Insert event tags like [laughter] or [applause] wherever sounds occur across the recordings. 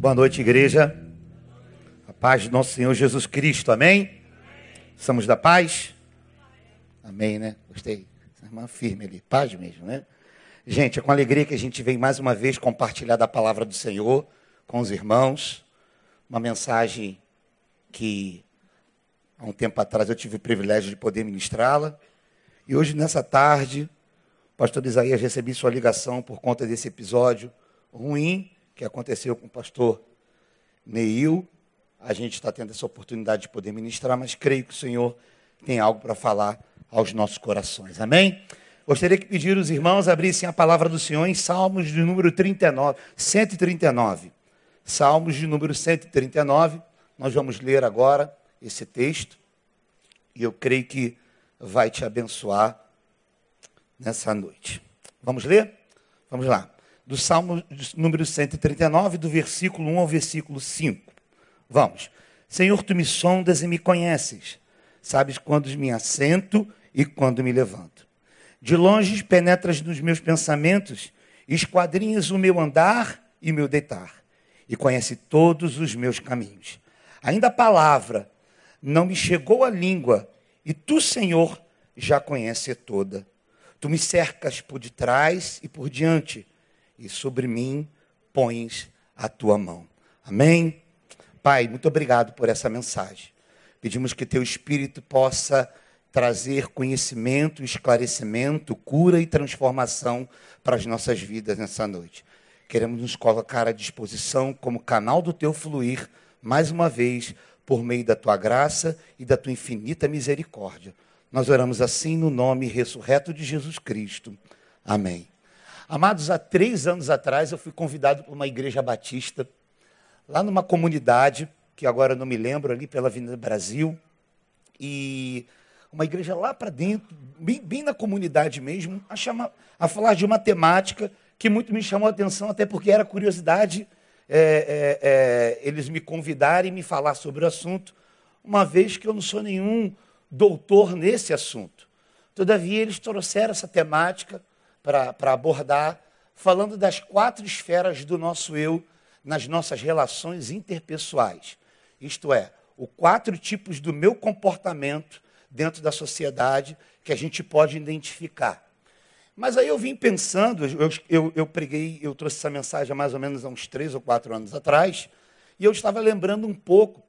Boa noite, igreja. A paz do nosso Senhor Jesus Cristo, amém? Somos da paz? Amém, né? Gostei. Irmã firme ali, paz mesmo, né? Gente, é com alegria que a gente vem mais uma vez compartilhar da palavra do Senhor com os irmãos. Uma mensagem que há um tempo atrás eu tive o privilégio de poder ministrá-la. E hoje, nessa tarde, o pastor Isaías recebi sua ligação por conta desse episódio ruim que aconteceu com o pastor Neil. A gente está tendo essa oportunidade de poder ministrar, mas creio que o Senhor tem algo para falar aos nossos corações. Amém? Gostaria que pedir os irmãos abrissem a palavra do Senhor em Salmos de número 39, 139. Salmos de número 139. Nós vamos ler agora esse texto e eu creio que vai te abençoar nessa noite. Vamos ler? Vamos lá do Salmo número 139, do versículo 1 ao versículo 5. Vamos. Senhor, tu me sondas e me conheces. Sabes quando me assento e quando me levanto. De longe penetras nos meus pensamentos, esquadrinhas o meu andar e meu deitar, e conhece todos os meus caminhos. Ainda a palavra não me chegou à língua, e tu, Senhor, já conhece toda. Tu me cercas por detrás e por diante e sobre mim pões a tua mão. Amém? Pai, muito obrigado por essa mensagem. Pedimos que teu Espírito possa trazer conhecimento, esclarecimento, cura e transformação para as nossas vidas nessa noite. Queremos nos colocar à disposição como canal do teu fluir, mais uma vez, por meio da tua graça e da tua infinita misericórdia. Nós oramos assim no nome ressurreto de Jesus Cristo. Amém. Amados, há três anos atrás eu fui convidado por uma igreja batista, lá numa comunidade, que agora não me lembro, ali pela Avenida Brasil, e uma igreja lá para dentro, bem, bem, na comunidade mesmo, a, chama, a falar de uma temática que muito me chamou a atenção, até porque era curiosidade é, é, é, eles me convidarem e me falar sobre o assunto, uma vez que eu não sou nenhum doutor nesse assunto. Todavia, eles trouxeram essa temática para abordar, falando das quatro esferas do nosso eu nas nossas relações interpessoais. Isto é, os quatro tipos do meu comportamento dentro da sociedade que a gente pode identificar. Mas aí eu vim pensando, eu, eu, eu preguei, eu trouxe essa mensagem mais ou menos há uns três ou quatro anos atrás, e eu estava lembrando um pouco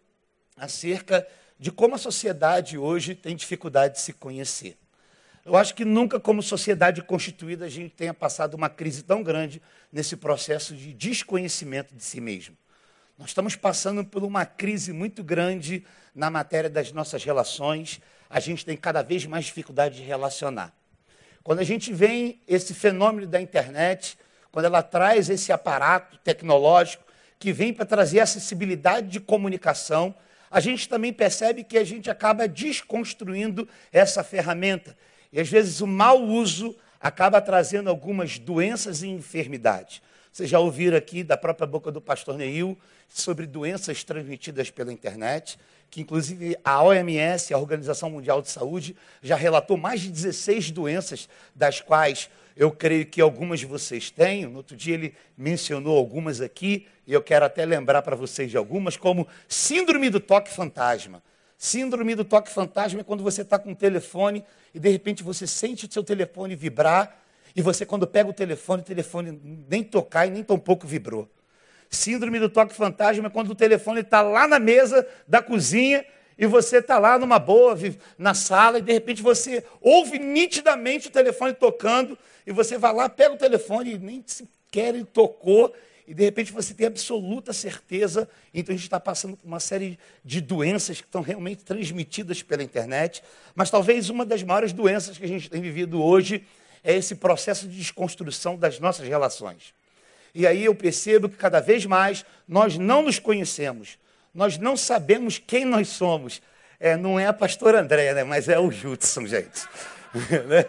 acerca de como a sociedade hoje tem dificuldade de se conhecer. Eu acho que nunca, como sociedade constituída, a gente tenha passado uma crise tão grande nesse processo de desconhecimento de si mesmo. Nós estamos passando por uma crise muito grande na matéria das nossas relações. A gente tem cada vez mais dificuldade de relacionar. Quando a gente vem esse fenômeno da internet, quando ela traz esse aparato tecnológico que vem para trazer acessibilidade de comunicação, a gente também percebe que a gente acaba desconstruindo essa ferramenta e às vezes o mau uso acaba trazendo algumas doenças e enfermidades. Vocês já ouviram aqui da própria boca do pastor Neil sobre doenças transmitidas pela internet, que inclusive a OMS, a Organização Mundial de Saúde, já relatou mais de 16 doenças, das quais eu creio que algumas de vocês têm. No outro dia ele mencionou algumas aqui, e eu quero até lembrar para vocês de algumas, como síndrome do toque fantasma. Síndrome do toque fantasma é quando você está com o telefone e de repente você sente o seu telefone vibrar e você, quando pega o telefone, o telefone nem tocar e nem tão pouco vibrou. Síndrome do toque fantasma é quando o telefone está lá na mesa da cozinha e você está lá numa boa, na sala, e de repente você ouve nitidamente o telefone tocando, e você vai lá, pega o telefone e nem sequer ele tocou, e de repente você tem absoluta certeza. Então a gente está passando por uma série de doenças que estão realmente transmitidas pela internet, mas talvez uma das maiores doenças que a gente tem vivido hoje é esse processo de desconstrução das nossas relações. E aí eu percebo que cada vez mais nós não nos conhecemos, nós não sabemos quem nós somos. É, não é a pastora Andréia, né? mas é o Judson, gente.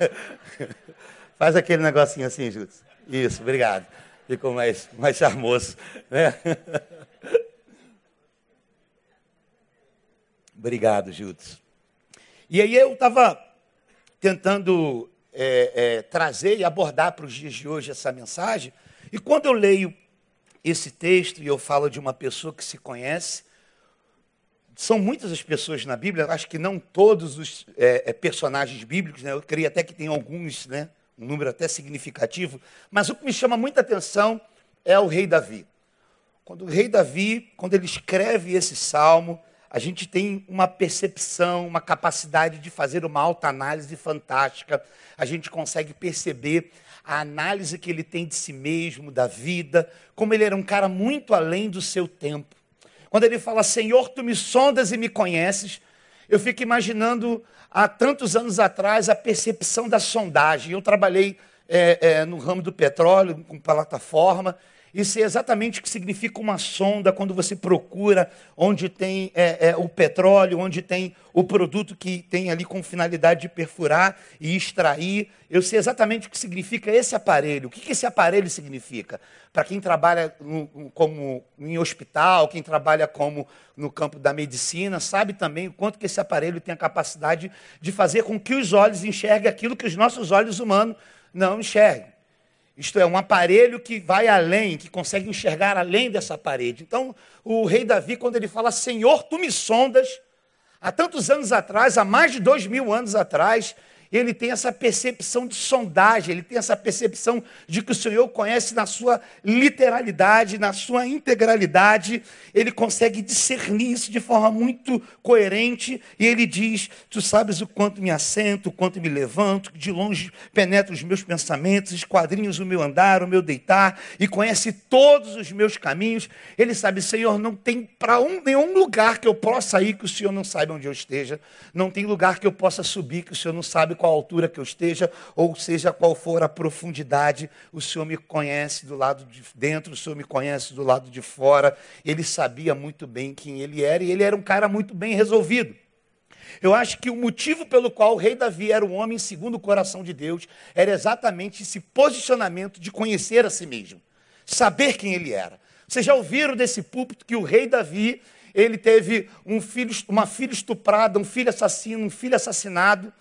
[laughs] Faz aquele negocinho assim, Judson. Isso, obrigado ficou mais, mais charmoso. Né? [laughs] Obrigado, Judas. E aí eu estava tentando é, é, trazer e abordar para os dias de hoje essa mensagem, e quando eu leio esse texto e eu falo de uma pessoa que se conhece. São muitas as pessoas na Bíblia, acho que não todos os é, é, personagens bíblicos, né? eu creio até que tem alguns, né? Um número até significativo, mas o que me chama muita atenção é o rei Davi. Quando o rei Davi, quando ele escreve esse salmo, a gente tem uma percepção, uma capacidade de fazer uma alta análise fantástica. A gente consegue perceber a análise que ele tem de si mesmo, da vida, como ele era um cara muito além do seu tempo. Quando ele fala, Senhor, tu me sondas e me conheces, eu fico imaginando há tantos anos atrás a percepção da sondagem. Eu trabalhei é, é, no ramo do petróleo, com plataforma, isso é exatamente o que significa uma sonda quando você procura onde tem é, é, o petróleo, onde tem o produto que tem ali com finalidade de perfurar e extrair. Eu sei exatamente o que significa esse aparelho. O que, que esse aparelho significa? Para quem trabalha no, como em hospital, quem trabalha como no campo da medicina, sabe também o quanto que esse aparelho tem a capacidade de fazer com que os olhos enxerguem aquilo que os nossos olhos humanos não enxerguem. Isto é, um aparelho que vai além, que consegue enxergar além dessa parede. Então, o rei Davi, quando ele fala, Senhor, tu me sondas, há tantos anos atrás, há mais de dois mil anos atrás, ele tem essa percepção de sondagem, ele tem essa percepção de que o Senhor conhece na sua literalidade, na sua integralidade, ele consegue discernir isso de forma muito coerente, e ele diz: Tu sabes o quanto me assento, o quanto me levanto, de longe penetra os meus pensamentos, esquadrinhos o meu andar, o meu deitar, e conhece todos os meus caminhos. Ele sabe, Senhor, não tem para um, nenhum lugar que eu possa ir que o Senhor não saiba onde eu esteja, não tem lugar que eu possa subir que o Senhor não sabe qual altura que eu esteja, ou seja qual for a profundidade, o Senhor me conhece do lado de dentro, o Senhor me conhece do lado de fora. Ele sabia muito bem quem ele era e ele era um cara muito bem resolvido. Eu acho que o motivo pelo qual o rei Davi era um homem segundo o coração de Deus era exatamente esse posicionamento de conhecer a si mesmo, saber quem ele era. Vocês já ouviram desse púlpito que o rei Davi, ele teve um filho, uma filha estuprada, um filho assassino, um filho assassinado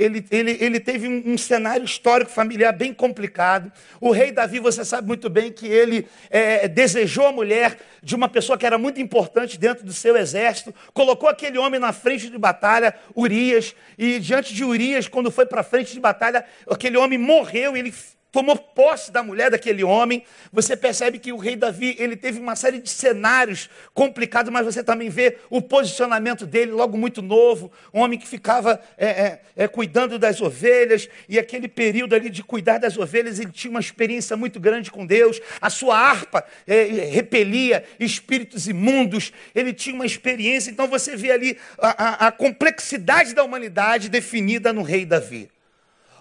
ele, ele, ele teve um, um, cenário histórico familiar bem complicado. O rei Davi, você sabe muito bem que ele é, desejou a mulher de uma pessoa que era muito importante dentro do seu exército, colocou aquele homem na frente de batalha, Urias, e diante de Urias, quando foi para a frente de batalha, aquele homem morreu, ele tomou posse da mulher daquele homem. Você percebe que o rei Davi ele teve uma série de cenários complicados, mas você também vê o posicionamento dele logo muito novo, um homem que ficava é, é, é, cuidando das ovelhas e aquele período ali de cuidar das ovelhas ele tinha uma experiência muito grande com Deus. A sua harpa é, repelia espíritos imundos. Ele tinha uma experiência. Então você vê ali a, a, a complexidade da humanidade definida no rei Davi.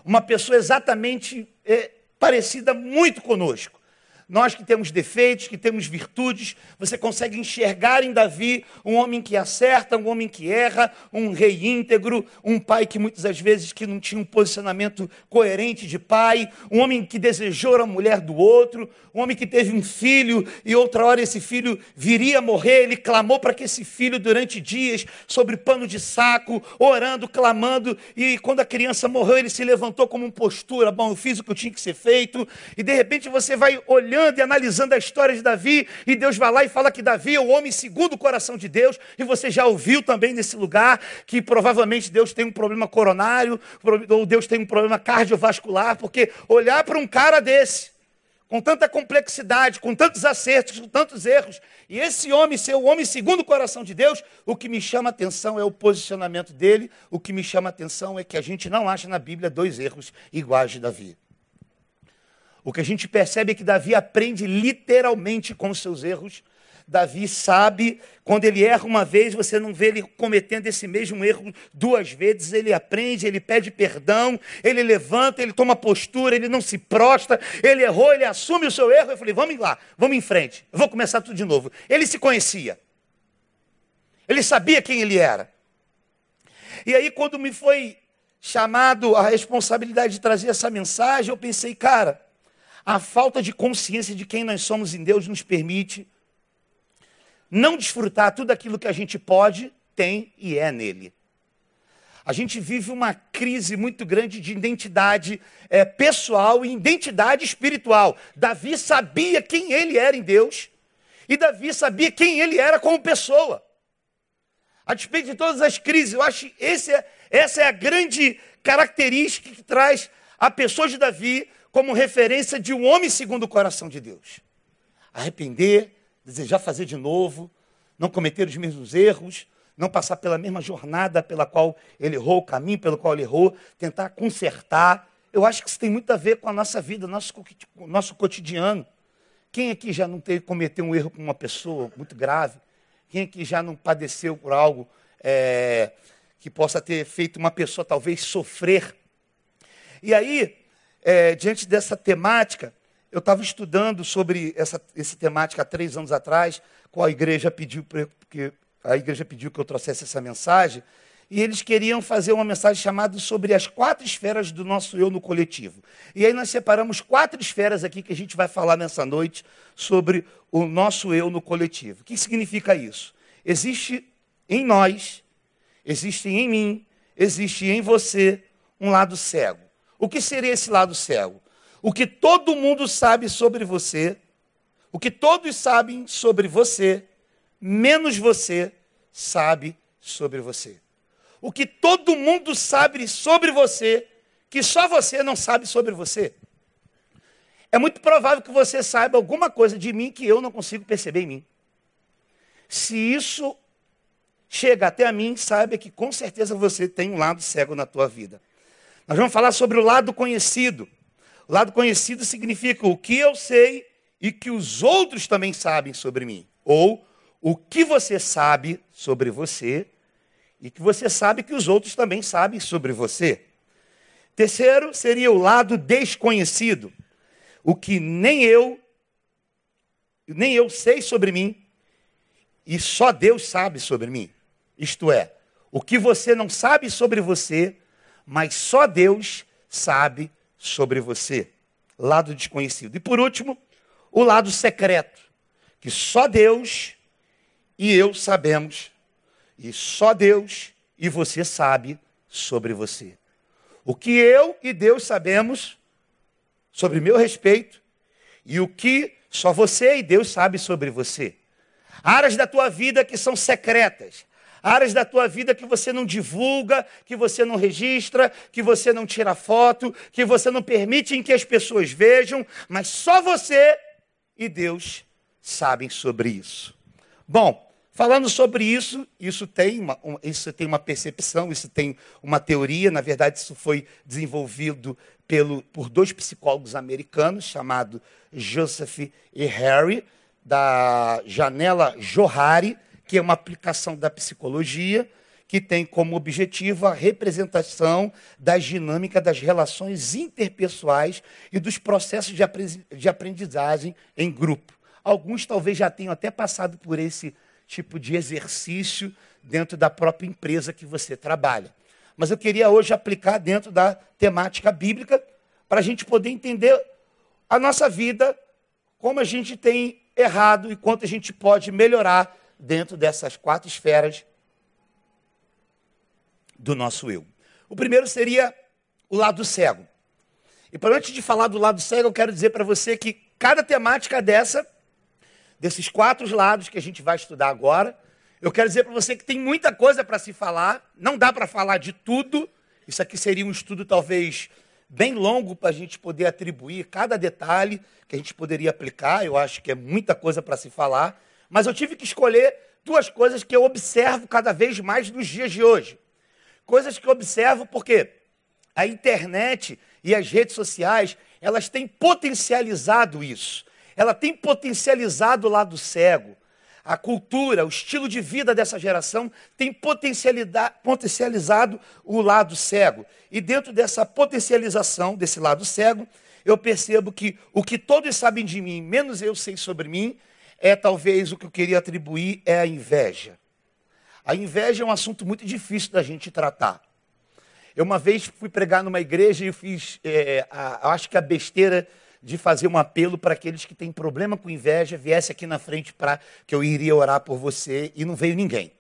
Uma pessoa exatamente é, parecida muito conosco. Nós que temos defeitos, que temos virtudes, você consegue enxergar em Davi um homem que acerta, um homem que erra, um rei íntegro, um pai que muitas das vezes que não tinha um posicionamento coerente de pai, um homem que desejou a mulher do outro, um homem que teve um filho e outra hora esse filho viria a morrer, ele clamou para que esse filho durante dias sobre pano de saco, orando, clamando, e quando a criança morreu, ele se levantou como uma postura, bom, eu fiz o que eu tinha que ser feito, e de repente você vai olhando olhando e analisando a história de Davi, e Deus vai lá e fala que Davi é o homem segundo o coração de Deus, e você já ouviu também nesse lugar que provavelmente Deus tem um problema coronário, ou Deus tem um problema cardiovascular, porque olhar para um cara desse, com tanta complexidade, com tantos acertos, com tantos erros, e esse homem ser o homem segundo o coração de Deus, o que me chama atenção é o posicionamento dele, o que me chama atenção é que a gente não acha na Bíblia dois erros iguais de Davi. O que a gente percebe é que Davi aprende literalmente com os seus erros. Davi sabe, quando ele erra uma vez, você não vê ele cometendo esse mesmo erro duas vezes. Ele aprende, ele pede perdão, ele levanta, ele toma postura, ele não se prostra. Ele errou, ele assume o seu erro. Eu falei, vamos lá, vamos em frente, eu vou começar tudo de novo. Ele se conhecia, ele sabia quem ele era. E aí, quando me foi chamado a responsabilidade de trazer essa mensagem, eu pensei, cara a falta de consciência de quem nós somos em Deus nos permite não desfrutar tudo aquilo que a gente pode, tem e é nele. A gente vive uma crise muito grande de identidade é, pessoal e identidade espiritual. Davi sabia quem ele era em Deus e Davi sabia quem ele era como pessoa. A despeito de todas as crises, eu acho que é, essa é a grande característica que traz a pessoa de Davi como referência de um homem segundo o coração de Deus. Arrepender, desejar fazer de novo, não cometer os mesmos erros, não passar pela mesma jornada pela qual ele errou, o caminho pelo qual ele errou, tentar consertar. Eu acho que isso tem muito a ver com a nossa vida, nosso, nosso cotidiano. Quem aqui já não teve, cometeu um erro com uma pessoa muito grave? Quem aqui já não padeceu por algo é, que possa ter feito uma pessoa talvez sofrer? E aí, é, diante dessa temática, eu estava estudando sobre essa, essa temática há três anos atrás, qual a igreja pediu, porque a igreja pediu que eu trouxesse essa mensagem, e eles queriam fazer uma mensagem chamada sobre as quatro esferas do nosso eu no coletivo. E aí nós separamos quatro esferas aqui que a gente vai falar nessa noite sobre o nosso eu no coletivo. O que significa isso? Existe em nós, existe em mim, existe em você um lado cego. O que seria esse lado cego? O que todo mundo sabe sobre você, o que todos sabem sobre você, menos você sabe sobre você. O que todo mundo sabe sobre você, que só você não sabe sobre você. É muito provável que você saiba alguma coisa de mim que eu não consigo perceber em mim. Se isso chega até a mim, saiba que com certeza você tem um lado cego na tua vida. Nós vamos falar sobre o lado conhecido. O lado conhecido significa o que eu sei e que os outros também sabem sobre mim. Ou o que você sabe sobre você e que você sabe que os outros também sabem sobre você. Terceiro seria o lado desconhecido, o que nem eu nem eu sei sobre mim e só Deus sabe sobre mim. Isto é, o que você não sabe sobre você, mas só Deus sabe sobre você. Lado desconhecido. E por último, o lado secreto, que só Deus e eu sabemos, e só Deus e você sabe sobre você. O que eu e Deus sabemos sobre meu respeito e o que só você e Deus sabe sobre você. Áreas da tua vida que são secretas, áreas da tua vida que você não divulga, que você não registra, que você não tira foto, que você não permite que as pessoas vejam, mas só você e Deus sabem sobre isso. Bom, Falando sobre isso, isso tem, uma, isso tem uma percepção, isso tem uma teoria. Na verdade, isso foi desenvolvido pelo, por dois psicólogos americanos, chamados Joseph e Harry, da janela Johari, que é uma aplicação da psicologia, que tem como objetivo a representação da dinâmica das relações interpessoais e dos processos de aprendizagem em grupo. Alguns talvez já tenham até passado por esse tipo de exercício dentro da própria empresa que você trabalha. Mas eu queria hoje aplicar dentro da temática bíblica para a gente poder entender a nossa vida, como a gente tem errado e quanto a gente pode melhorar dentro dessas quatro esferas do nosso eu. O primeiro seria o lado cego. E para antes de falar do lado cego, eu quero dizer para você que cada temática dessa desses quatro lados que a gente vai estudar agora. Eu quero dizer para você que tem muita coisa para se falar, não dá para falar de tudo. Isso aqui seria um estudo talvez bem longo para a gente poder atribuir cada detalhe que a gente poderia aplicar. Eu acho que é muita coisa para se falar, mas eu tive que escolher duas coisas que eu observo cada vez mais nos dias de hoje. Coisas que eu observo porque a internet e as redes sociais, elas têm potencializado isso ela tem potencializado o lado cego. A cultura, o estilo de vida dessa geração tem potencializado o lado cego. E dentro dessa potencialização desse lado cego, eu percebo que o que todos sabem de mim, menos eu sei sobre mim, é talvez o que eu queria atribuir é a inveja. A inveja é um assunto muito difícil da gente tratar. Eu uma vez fui pregar numa igreja e fiz, é, a, acho que a besteira de fazer um apelo para aqueles que têm problema com inveja, viesse aqui na frente para que eu iria orar por você e não veio ninguém.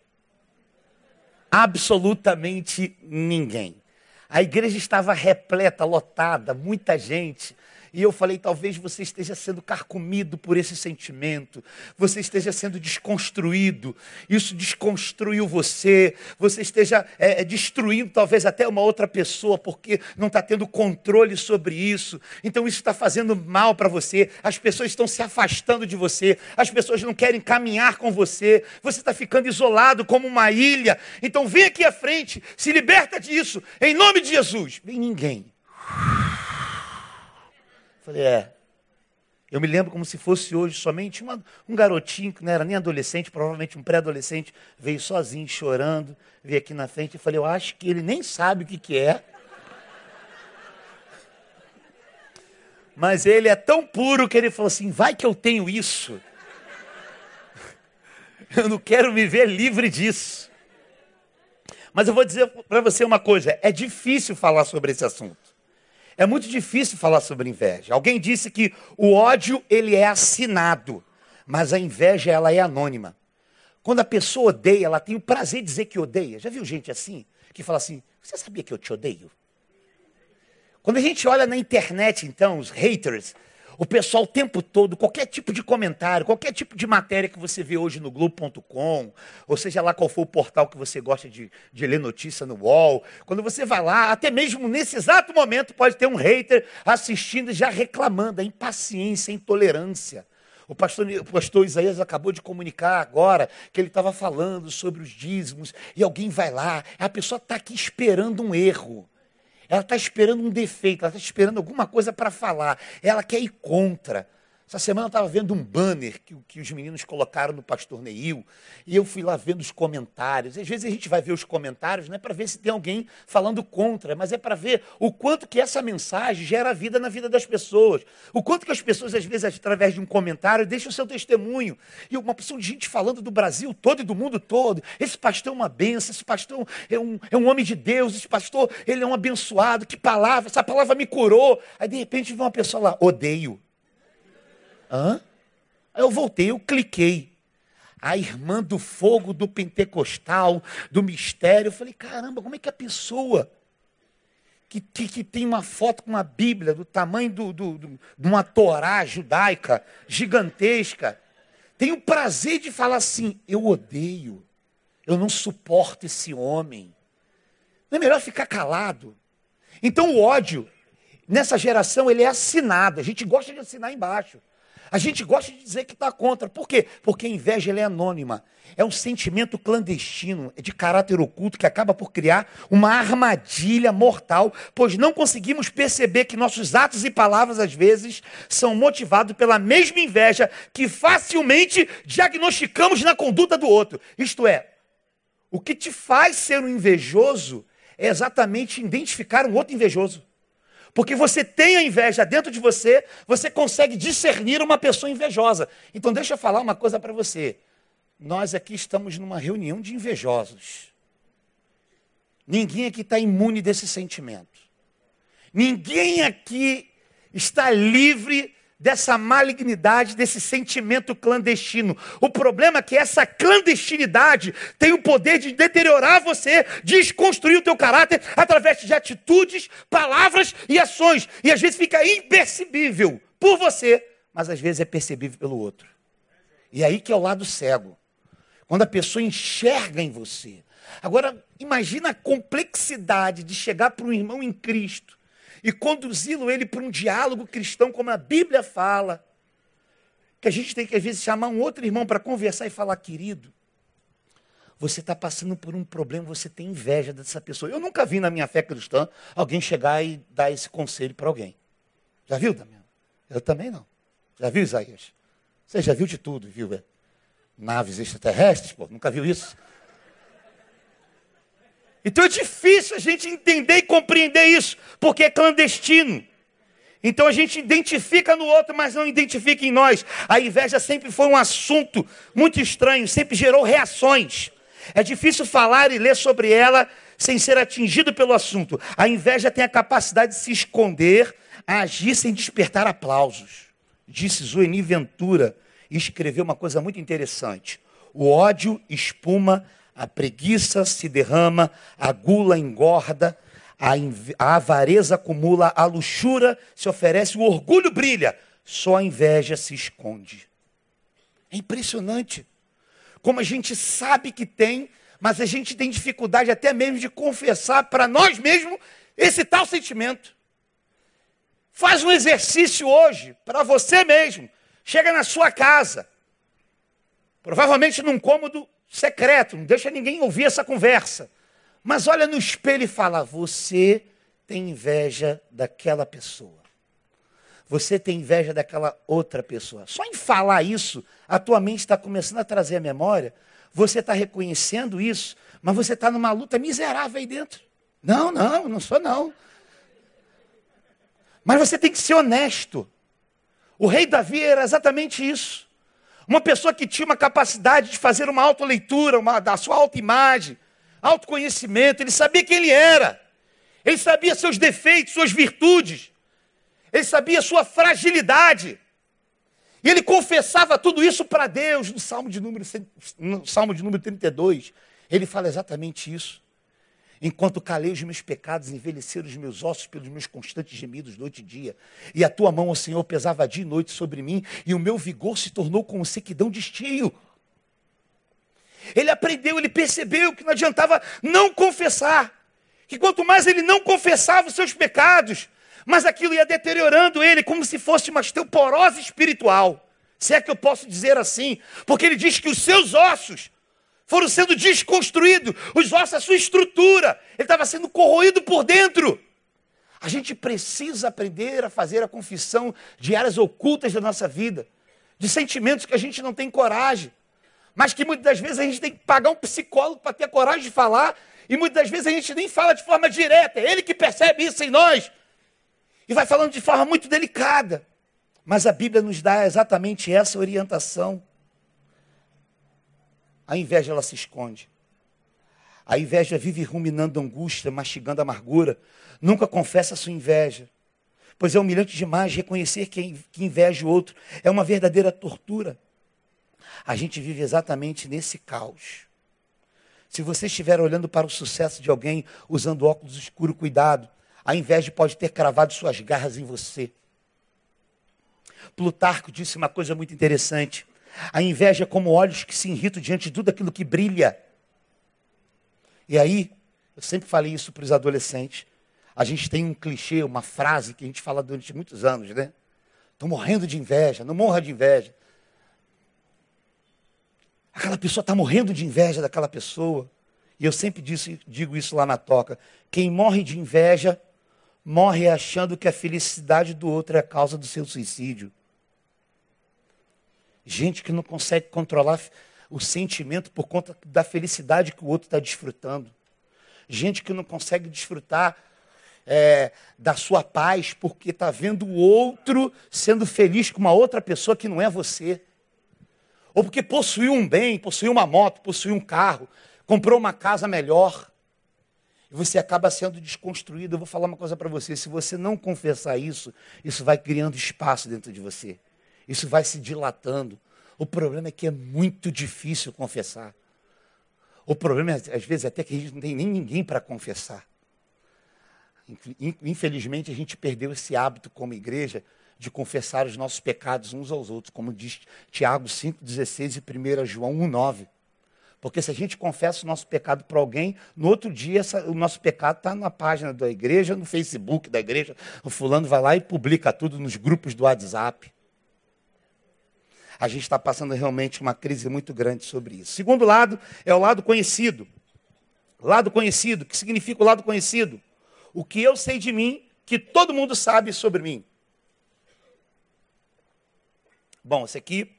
Absolutamente ninguém. A igreja estava repleta, lotada, muita gente. E eu falei: talvez você esteja sendo carcomido por esse sentimento, você esteja sendo desconstruído, isso desconstruiu você, você esteja é, é destruindo talvez até uma outra pessoa, porque não está tendo controle sobre isso. Então isso está fazendo mal para você, as pessoas estão se afastando de você, as pessoas não querem caminhar com você, você está ficando isolado como uma ilha. Então vem aqui à frente, se liberta disso, em nome de Jesus. Vem ninguém. Falei, é. Eu me lembro como se fosse hoje somente uma, um garotinho que não era nem adolescente, provavelmente um pré-adolescente, veio sozinho, chorando, veio aqui na frente e falei, eu acho que ele nem sabe o que, que é. Mas ele é tão puro que ele falou assim: vai que eu tenho isso. [laughs] Eu não quero me ver livre disso. Mas eu vou dizer para você uma coisa: é difícil falar sobre esse assunto. É muito difícil falar sobre inveja. Alguém disse que o ódio ele é assinado, mas a inveja ela é anônima. Quando a pessoa odeia, ela tem o prazer de dizer que odeia. Já viu gente assim que fala assim: "Você sabia que eu te odeio?" Quando a gente olha na internet, então, os haters, o pessoal o tempo todo, qualquer tipo de comentário, qualquer tipo de matéria que você vê hoje no Globo.com, ou seja lá qual for o portal que você gosta de, de ler notícia no UOL, quando você vai lá, até mesmo nesse exato momento, pode ter um hater assistindo já reclamando, a impaciência, a intolerância. O pastor, o pastor Isaías acabou de comunicar agora que ele estava falando sobre os dízimos, e alguém vai lá, a pessoa está aqui esperando um erro. Ela está esperando um defeito, ela está esperando alguma coisa para falar. Ela quer ir contra. Essa semana eu estava vendo um banner que, que, os meninos colocaram no Pastor Neil, e eu fui lá vendo os comentários. Às vezes a gente vai ver os comentários, não é para ver se tem alguém falando contra, mas é para ver o quanto que essa mensagem gera vida na vida das pessoas. O quanto que as pessoas, às vezes, através de um comentário, deixam o seu testemunho. E uma pessoa de gente falando do Brasil todo e do mundo todo. Esse pastor é uma benção, esse pastor é um, é um homem de Deus, esse pastor ele é um abençoado, que palavra, essa palavra me curou. Aí de repente vem uma pessoa lá, odeio. Hã? Aí eu voltei, eu cliquei. A irmã do fogo, do pentecostal, do mistério. Eu falei, caramba, como é que a pessoa que, que, que tem uma foto com uma Bíblia do tamanho do, do, do, de uma Torá judaica, gigantesca, tem o prazer de falar assim: eu odeio, eu não suporto esse homem. Não é melhor ficar calado? Então o ódio, nessa geração, ele é assinado. A gente gosta de assinar embaixo. A gente gosta de dizer que está contra. Por quê? Porque a inveja é anônima. É um sentimento clandestino, é de caráter oculto, que acaba por criar uma armadilha mortal, pois não conseguimos perceber que nossos atos e palavras, às vezes, são motivados pela mesma inveja que facilmente diagnosticamos na conduta do outro. Isto é, o que te faz ser um invejoso é exatamente identificar um outro invejoso. Porque você tem a inveja dentro de você, você consegue discernir uma pessoa invejosa. Então, deixa eu falar uma coisa para você. Nós aqui estamos numa reunião de invejosos. Ninguém aqui está imune desse sentimento. Ninguém aqui está livre dessa malignidade, desse sentimento clandestino. O problema é que essa clandestinidade tem o poder de deteriorar você, desconstruir o teu caráter através de atitudes, palavras e ações. E às vezes fica impercebível por você, mas às vezes é percebível pelo outro. E aí que é o lado cego. Quando a pessoa enxerga em você. Agora, imagina a complexidade de chegar para um irmão em Cristo e conduzi-lo ele para um diálogo cristão, como a Bíblia fala. Que a gente tem que, às vezes, chamar um outro irmão para conversar e falar, querido, você está passando por um problema, você tem inveja dessa pessoa. Eu nunca vi na minha fé cristã alguém chegar e dar esse conselho para alguém. Já viu, Damião? Eu também não. Já viu, Isaías? Você já viu de tudo, viu? É? Naves extraterrestres, pô, nunca viu isso? Então é difícil a gente entender e compreender isso, porque é clandestino. Então a gente identifica no outro, mas não identifica em nós. A inveja sempre foi um assunto muito estranho, sempre gerou reações. É difícil falar e ler sobre ela sem ser atingido pelo assunto. A inveja tem a capacidade de se esconder, agir sem despertar aplausos. Disse Zueni Ventura e escreveu uma coisa muito interessante. O ódio espuma A preguiça se derrama, a gula engorda, a, a avareza acumula, a luxúria se oferece, o orgulho brilha, só a inveja se esconde. É impressionante como a gente sabe que tem, mas a gente tem dificuldade até mesmo de confessar para nós mesmos esse tal sentimento. Faz um exercício hoje para você mesmo. Chega na sua casa, provavelmente num cômodo secreto, não deixa ninguém ouvir essa conversa. Mas olha no espelho e fala: Você tem inveja daquela pessoa. Você tem inveja daquela outra pessoa. Só em falar isso, a tua mente está começando a trazer a memória. Você está reconhecendo isso, mas você está numa luta miserável aí dentro. Não, não, não sou não. Mas você tem que ser honesto. O rei Davi era exatamente isso. Uma pessoa que tinha uma capacidade de fazer uma autoleitura, uma, da sua autoimagem, autoconhecimento, ele sabia quem ele era. Ele sabia seus defeitos, suas virtudes. Ele sabia sua fragilidade. E ele confessava tudo isso para Deus no Salmo de número, no Salmo de número 32. Ele fala exatamente isso. Enquanto calei os meus pecados, envelheceram os meus ossos pelos meus constantes gemidos noite e dia. E a tua mão, ó Senhor, pesava dia e noite sobre mim, e o meu vigor se tornou como sequidão de estio. Ele aprendeu, ele percebeu que não adiantava não confessar. Que quanto mais ele não confessava os seus pecados, mas aquilo ia deteriorando ele como se fosse uma osteoporose espiritual. Se é que eu posso dizer assim, porque ele diz que os seus ossos foram sendo desconstruídos, os ossos, a sua estrutura, ele estava sendo corroído por dentro. A gente precisa aprender a fazer a confissão de áreas ocultas da nossa vida, de sentimentos que a gente não tem coragem, mas que muitas das vezes a gente tem que pagar um psicólogo para ter coragem de falar, e muitas das vezes a gente nem fala de forma direta, é ele que percebe isso em nós, e vai falando de forma muito delicada. Mas a Bíblia nos dá exatamente essa orientação. A inveja ela se esconde. A inveja vive ruminando angústia, mastigando amargura. Nunca confessa a sua inveja. Pois é humilhante demais reconhecer que, inveja o outro. É uma verdadeira tortura. A gente vive exatamente nesse caos. Se você estiver olhando para o sucesso de alguém usando óculos escuros, cuidado. A inveja pode ter cravado suas garras em você. Plutarco disse uma coisa muito interessante. A inveja é como olhos que se irritam diante de tudo aquilo que brilha. E aí, eu sempre falei isso para os adolescentes. A gente tem um clichê, uma frase que a gente fala durante muitos anos, né? Estou morrendo de inveja, não morra de inveja. Aquela pessoa está morrendo de inveja daquela pessoa. E eu sempre disse, digo isso lá na toca. Quem morre de inveja, morre achando que a felicidade do outro é a causa do seu suicídio. Gente que não consegue controlar o sentimento por conta da felicidade que o outro está desfrutando. Gente que não consegue desfrutar é, da sua paz porque está vendo o outro sendo feliz com uma outra pessoa que não é você. Ou porque possuiu um bem, possuiu uma moto, possuiu um carro, comprou uma casa melhor. E você acaba sendo desconstruído. Eu vou falar uma coisa para você: se você não confessar isso, isso vai criando espaço dentro de você. Isso vai se dilatando. O problema é que é muito difícil confessar. O problema, é, às vezes, até que a gente não tem nem ninguém para confessar. Infelizmente, a gente perdeu esse hábito como igreja de confessar os nossos pecados uns aos outros, como diz Tiago 5,16 e 1 João 1,9. Porque se a gente confessa o nosso pecado para alguém, no outro dia essa, o nosso pecado está na página da igreja, no Facebook da igreja. O fulano vai lá e publica tudo nos grupos do WhatsApp a gente está passando realmente uma crise muito grande sobre isso. Segundo lado é o lado conhecido. Lado conhecido, que significa o lado conhecido? O que eu sei de mim, que todo mundo sabe sobre mim. Bom, isso aqui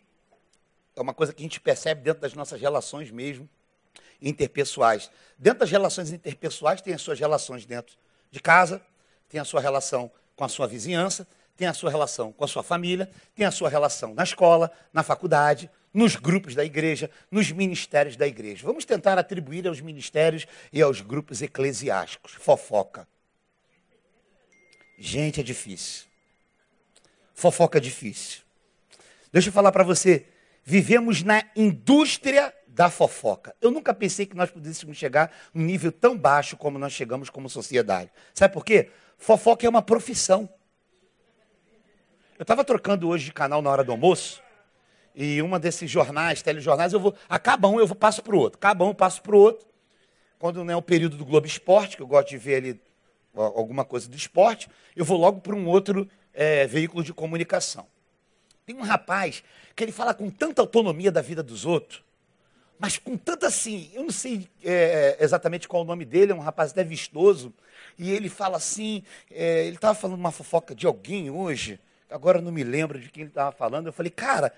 é uma coisa que a gente percebe dentro das nossas relações mesmo, interpessoais. Dentro das relações interpessoais tem as suas relações dentro de casa, tem a sua relação com a sua vizinhança, tem a sua relação com a sua família, tem a sua relação na escola, na faculdade, nos grupos da igreja, nos ministérios da igreja. Vamos tentar atribuir aos ministérios e aos grupos eclesiásticos. Fofoca. Gente, é difícil. Fofoca é difícil. Deixa eu falar para você. Vivemos na indústria da fofoca. Eu nunca pensei que nós pudéssemos chegar num nível tão baixo como nós chegamos como sociedade. Sabe por quê? Fofoca é uma profissão. Eu estava trocando hoje de canal na hora do almoço, e uma desses jornais, telejornais, eu vou. Acaba um, eu vou, passo para o outro. Acaba um, eu passo para o outro. Quando não é o período do Globo Esporte, que eu gosto de ver ali alguma coisa do esporte, eu vou logo para um outro é, veículo de comunicação. Tem um rapaz que ele fala com tanta autonomia da vida dos outros, mas com tanta assim, eu não sei é, exatamente qual o nome dele, é um rapaz até vistoso, e ele fala assim, é, ele estava falando uma fofoca de alguém hoje, agora não me lembro de quem ele estava falando, eu falei, cara,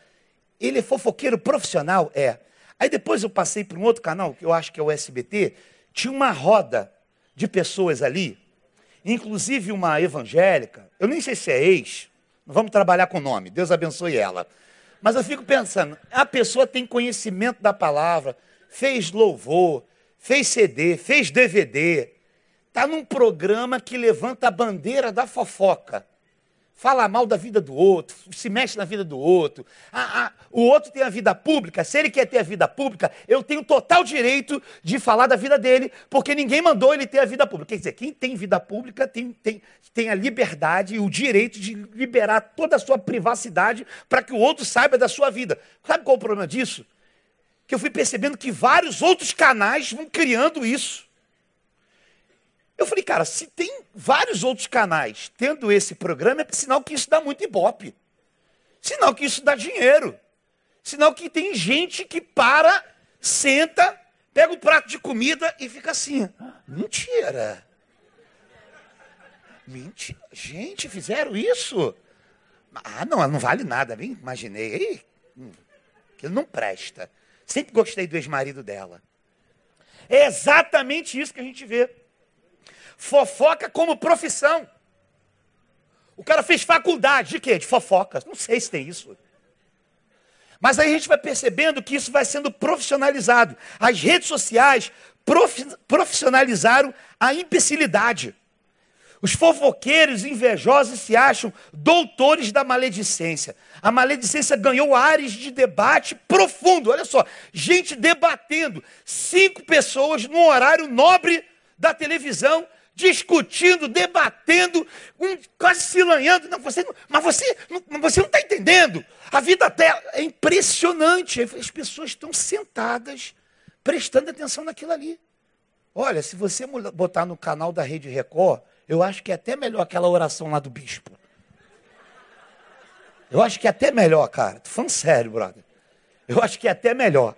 ele é fofoqueiro profissional? É. Aí depois eu passei para um outro canal, que eu acho que é o SBT, tinha uma roda de pessoas ali, inclusive uma evangélica, eu nem sei se é ex, não vamos trabalhar com nome, Deus abençoe ela. Mas eu fico pensando, a pessoa tem conhecimento da palavra, fez louvor, fez CD, fez DVD, está num programa que levanta a bandeira da fofoca fala mal da vida do outro, se mexe na vida do outro. Ah, ah, o outro tem a vida pública, se ele quer ter a vida pública, eu tenho total direito de falar da vida dele, porque ninguém mandou ele ter a vida pública. Quer dizer, quem tem vida pública tem, tem, tem a liberdade e o direito de liberar toda a sua privacidade para que o outro saiba da sua vida. Sabe qual é o problema disso? Que eu fui percebendo que vários outros canais vão criando isso. Eu falei, cara, se tem vários outros canais tendo esse programa, é sinal que isso dá muito ibope. Sinal que isso dá dinheiro. Sinal que tem gente que para, senta, pega o prato de comida e fica assim. Mentira. Mentira. Gente, fizeram isso? Ah, não, não vale nada, nem imaginei. Aquilo não presta. Sempre gostei do ex-marido dela. É exatamente isso que a gente vê. Fofoca como profissão. O cara fez faculdade de quê? De fofoca. Não sei se tem isso. Mas aí a gente vai percebendo que isso vai sendo profissionalizado. As redes sociais profissionalizaram a imbecilidade. Os fofoqueiros invejosos se acham doutores da maledicência. A maledicência ganhou áreas de debate profundo. Olha só, gente debatendo. Cinco pessoas num horário nobre da televisão discutindo, debatendo, um, quase se lanhando. Não, você não, mas você, não, você está entendendo. A vida dela é impressionante. As pessoas estão sentadas, prestando atenção naquilo ali. Olha, se você botar no canal da Rede Record, eu acho que é até melhor aquela oração lá do bispo. Eu acho que é até melhor, cara. Tô falando sério, brother. Eu acho que é até melhor.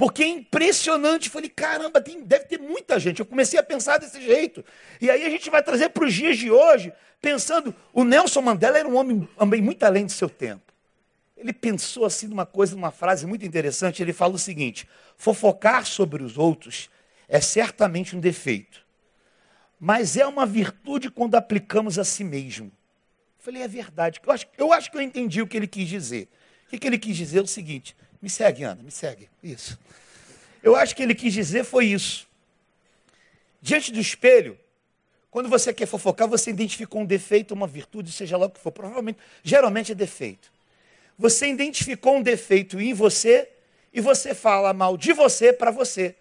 Porque é impressionante. Falei, caramba, tem, deve ter muita gente. Eu comecei a pensar desse jeito. E aí a gente vai trazer para os dias de hoje, pensando, o Nelson Mandela era um homem também muito além do seu tempo. Ele pensou assim numa coisa, numa frase muito interessante. Ele fala o seguinte: fofocar sobre os outros é certamente um defeito, mas é uma virtude quando aplicamos a si mesmo. Eu falei, é verdade. Eu acho, eu acho que eu entendi o que ele quis dizer. O que, que ele quis dizer é o seguinte: me segue, Ana, me segue. Isso. Eu acho que ele quis dizer foi isso. Diante do espelho, quando você quer fofocar, você identificou um defeito, uma virtude, seja lá o que for. Provavelmente, geralmente é defeito. Você identificou um defeito em você e você fala mal de você para você.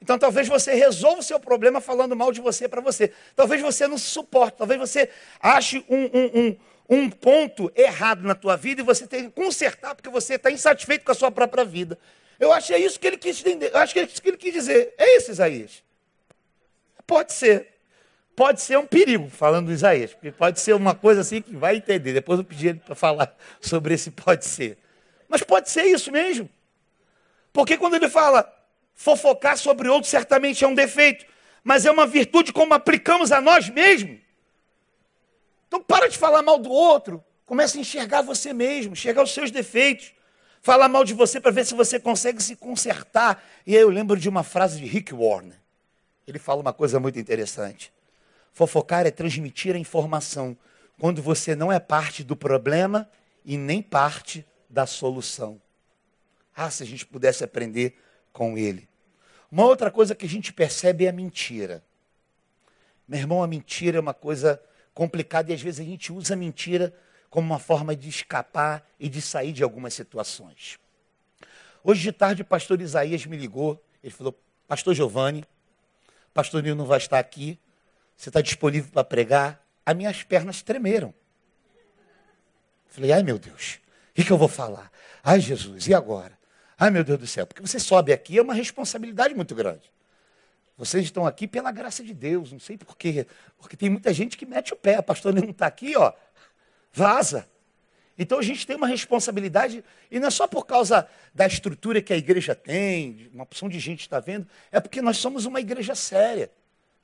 Então talvez você resolva o seu problema falando mal de você para você. Talvez você não se suporte, talvez você ache um, um, um um ponto errado na tua vida e você tem que consertar porque você está insatisfeito com a sua própria vida. Eu acho que é isso que ele quis entender. Eu acho que é isso que ele quis dizer. É isso, Isaías. Pode ser. Pode ser um perigo, falando do Isaías. Porque pode ser uma coisa assim que vai entender. Depois eu pedi ele para falar [laughs] sobre esse pode ser. Mas pode ser isso mesmo. Porque quando ele fala fofocar sobre outro, certamente é um defeito. Mas é uma virtude como aplicamos a nós mesmos. Então para de falar mal do outro. Comece a enxergar você mesmo, enxergar os seus defeitos. Falar mal de você para ver se você consegue se consertar. E aí eu lembro de uma frase de Rick Warner. Ele fala uma coisa muito interessante. Fofocar é transmitir a informação quando você não é parte do problema e nem parte da solução. Ah, se a gente pudesse aprender com ele. Uma outra coisa que a gente percebe é a mentira. Meu irmão, a mentira é uma coisa complicado e às vezes a gente usa a mentira como uma forma de escapar e de sair de algumas situações. Hoje de tarde o pastor Isaías me ligou. Ele falou: Pastor Giovanni, pastor Nil não vai estar aqui. Você está disponível para pregar? As minhas pernas tremeram. Falei: Ai meu Deus, o que, que eu vou falar? Ai Jesus, e agora? Ai meu Deus do céu, porque você sobe aqui é uma responsabilidade muito grande. Vocês estão aqui pela graça de Deus, não sei porquê. Porque tem muita gente que mete o pé. Pastor não está aqui, ó, vaza. Então a gente tem uma responsabilidade, e não é só por causa da estrutura que a igreja tem, uma opção de gente está vendo, é porque nós somos uma igreja séria.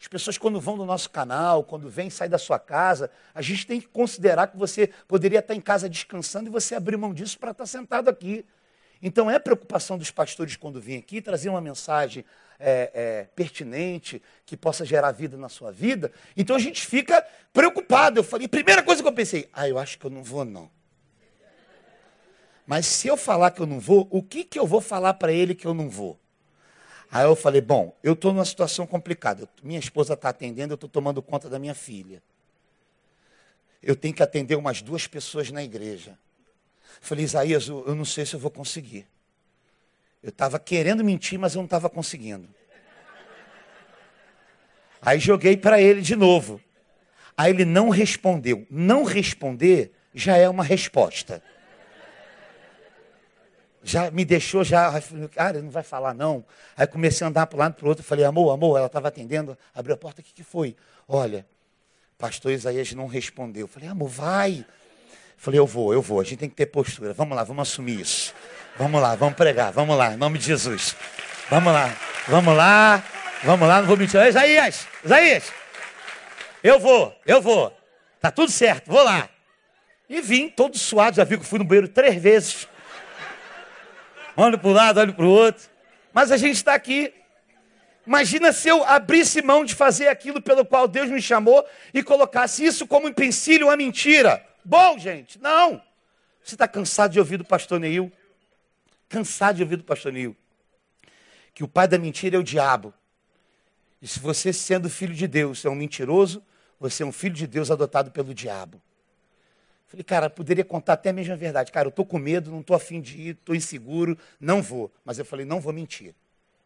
As pessoas, quando vão no nosso canal, quando vêm, saem da sua casa, a gente tem que considerar que você poderia estar em casa descansando e você abrir mão disso para estar sentado aqui. Então é preocupação dos pastores quando vêm aqui trazer uma mensagem é, é, pertinente, que possa gerar vida na sua vida. Então a gente fica preocupado. Eu falei, primeira coisa que eu pensei, ah, eu acho que eu não vou não. Mas se eu falar que eu não vou, o que, que eu vou falar para ele que eu não vou? Aí eu falei, bom, eu estou numa situação complicada. Minha esposa está atendendo, eu estou tomando conta da minha filha. Eu tenho que atender umas duas pessoas na igreja. Falei, Isaías, eu não sei se eu vou conseguir. Eu estava querendo mentir, mas eu não estava conseguindo. Aí joguei para ele de novo. Aí ele não respondeu. Não responder já é uma resposta. Já me deixou, já, cara, não vai falar não. Aí comecei a andar para um lado para o outro. Falei, amor, amor, ela estava atendendo. Abriu a porta, o que, que foi? Olha, pastor Isaías não respondeu. Falei, amor, vai. Falei, eu vou, eu vou. A gente tem que ter postura. Vamos lá, vamos assumir isso. Vamos lá, vamos pregar. Vamos lá, em nome de Jesus. Vamos lá, vamos lá. Vamos lá, não vou mentir. Isaías, Isaías. Eu vou, eu vou. Tá tudo certo, vou lá. E vim todo suado, já vi que fui no banheiro três vezes. Olho para um lado, olho para o outro. Mas a gente está aqui. Imagina se eu abrisse mão de fazer aquilo pelo qual Deus me chamou e colocasse isso como empecilho a mentira. Bom, gente, não. Você está cansado de ouvir do pastor Neil? Cansado de ouvir do pastor Neil. Que o pai da mentira é o diabo. E se você, sendo filho de Deus, é um mentiroso, você é um filho de Deus adotado pelo diabo. Falei, cara, poderia contar até a mesma verdade. Cara, eu estou com medo, não estou afim de ir, estou inseguro, não vou. Mas eu falei, não vou mentir.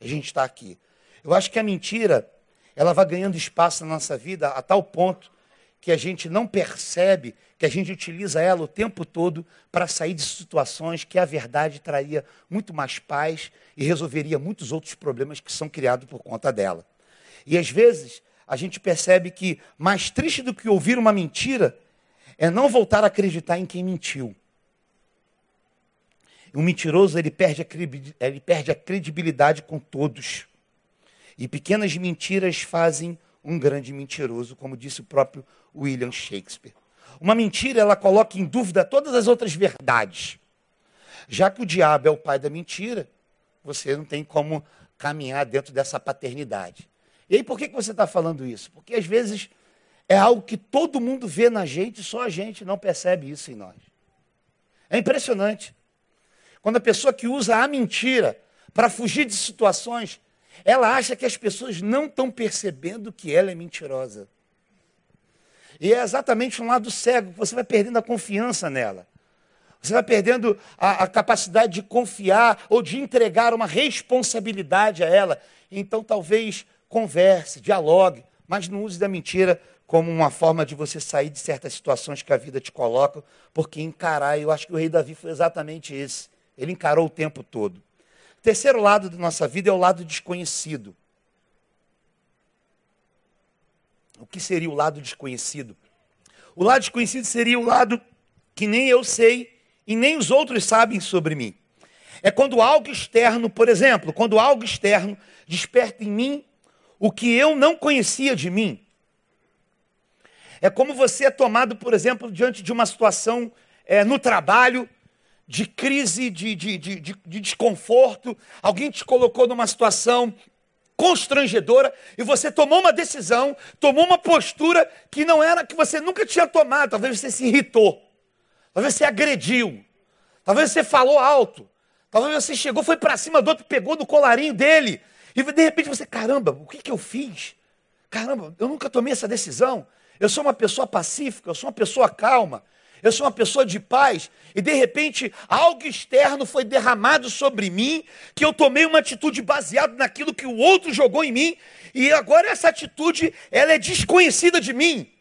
A gente está aqui. Eu acho que a mentira, ela vai ganhando espaço na nossa vida a tal ponto que a gente não percebe que a gente utiliza ela o tempo todo para sair de situações que a verdade traria muito mais paz e resolveria muitos outros problemas que são criados por conta dela. E às vezes a gente percebe que mais triste do que ouvir uma mentira é não voltar a acreditar em quem mentiu. O mentiroso ele perde a, ele perde a credibilidade com todos. E pequenas mentiras fazem um grande mentiroso, como disse o próprio William Shakespeare. Uma mentira, ela coloca em dúvida todas as outras verdades. Já que o diabo é o pai da mentira, você não tem como caminhar dentro dessa paternidade. E aí, por que, você está falando isso? Porque às vezes é algo que todo mundo vê na gente, só a gente não percebe isso em nós. É impressionante. Quando a pessoa que usa a mentira para fugir de situações, ela acha que as pessoas não estão percebendo que ela é mentirosa. E é exatamente um lado cego, você vai perdendo a confiança nela. Você vai perdendo a, a, capacidade de confiar ou de entregar uma responsabilidade a ela. Então, talvez converse, dialogue, mas não use da mentira como uma forma de você sair de certas situações que a vida te coloca, porque encarar, eu acho que o rei Davi foi exatamente esse. Ele encarou o tempo todo. O terceiro lado da nossa vida é o lado desconhecido. O que seria o lado desconhecido? O lado desconhecido seria o lado que nem eu sei e nem os outros sabem sobre mim. É quando algo externo, por exemplo, quando algo externo desperta em mim o que eu não conhecia de mim. É como você é tomado, por exemplo, diante de uma situação é, no trabalho, de crise, de, de, de, de desconforto, alguém te colocou numa situação constrangedora e você tomou uma decisão, tomou uma postura que não era que você nunca tinha tomado. Talvez você se irritou, talvez você agrediu, talvez você falou alto, talvez você chegou, foi para cima do outro, pegou no colarinho dele e de repente você, caramba, o que, que eu fiz? Caramba, eu nunca tomei essa decisão. Eu sou uma pessoa pacífica, eu sou uma pessoa calma. Eu sou uma pessoa de paz, e de repente algo externo foi derramado sobre mim, que eu tomei uma atitude baseada naquilo que o outro jogou em mim, e agora essa atitude, ela é desconhecida de mim.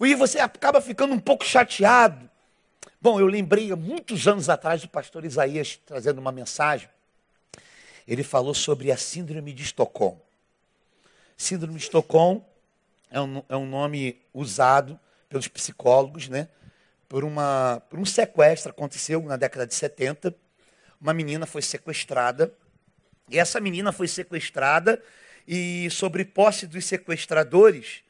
E você acaba ficando um pouco chateado. Bom, eu lembrei há muitos anos atrás do pastor Isaías trazendo uma mensagem. Ele falou sobre a síndrome de Estocolmo. Síndrome de Estocolmo é um, é um nome usado pelos psicólogos, né? Por, uma, por um sequestro, aconteceu na década de 70. Uma menina foi sequestrada. E essa menina foi sequestrada e, sobre posse dos sequestradores,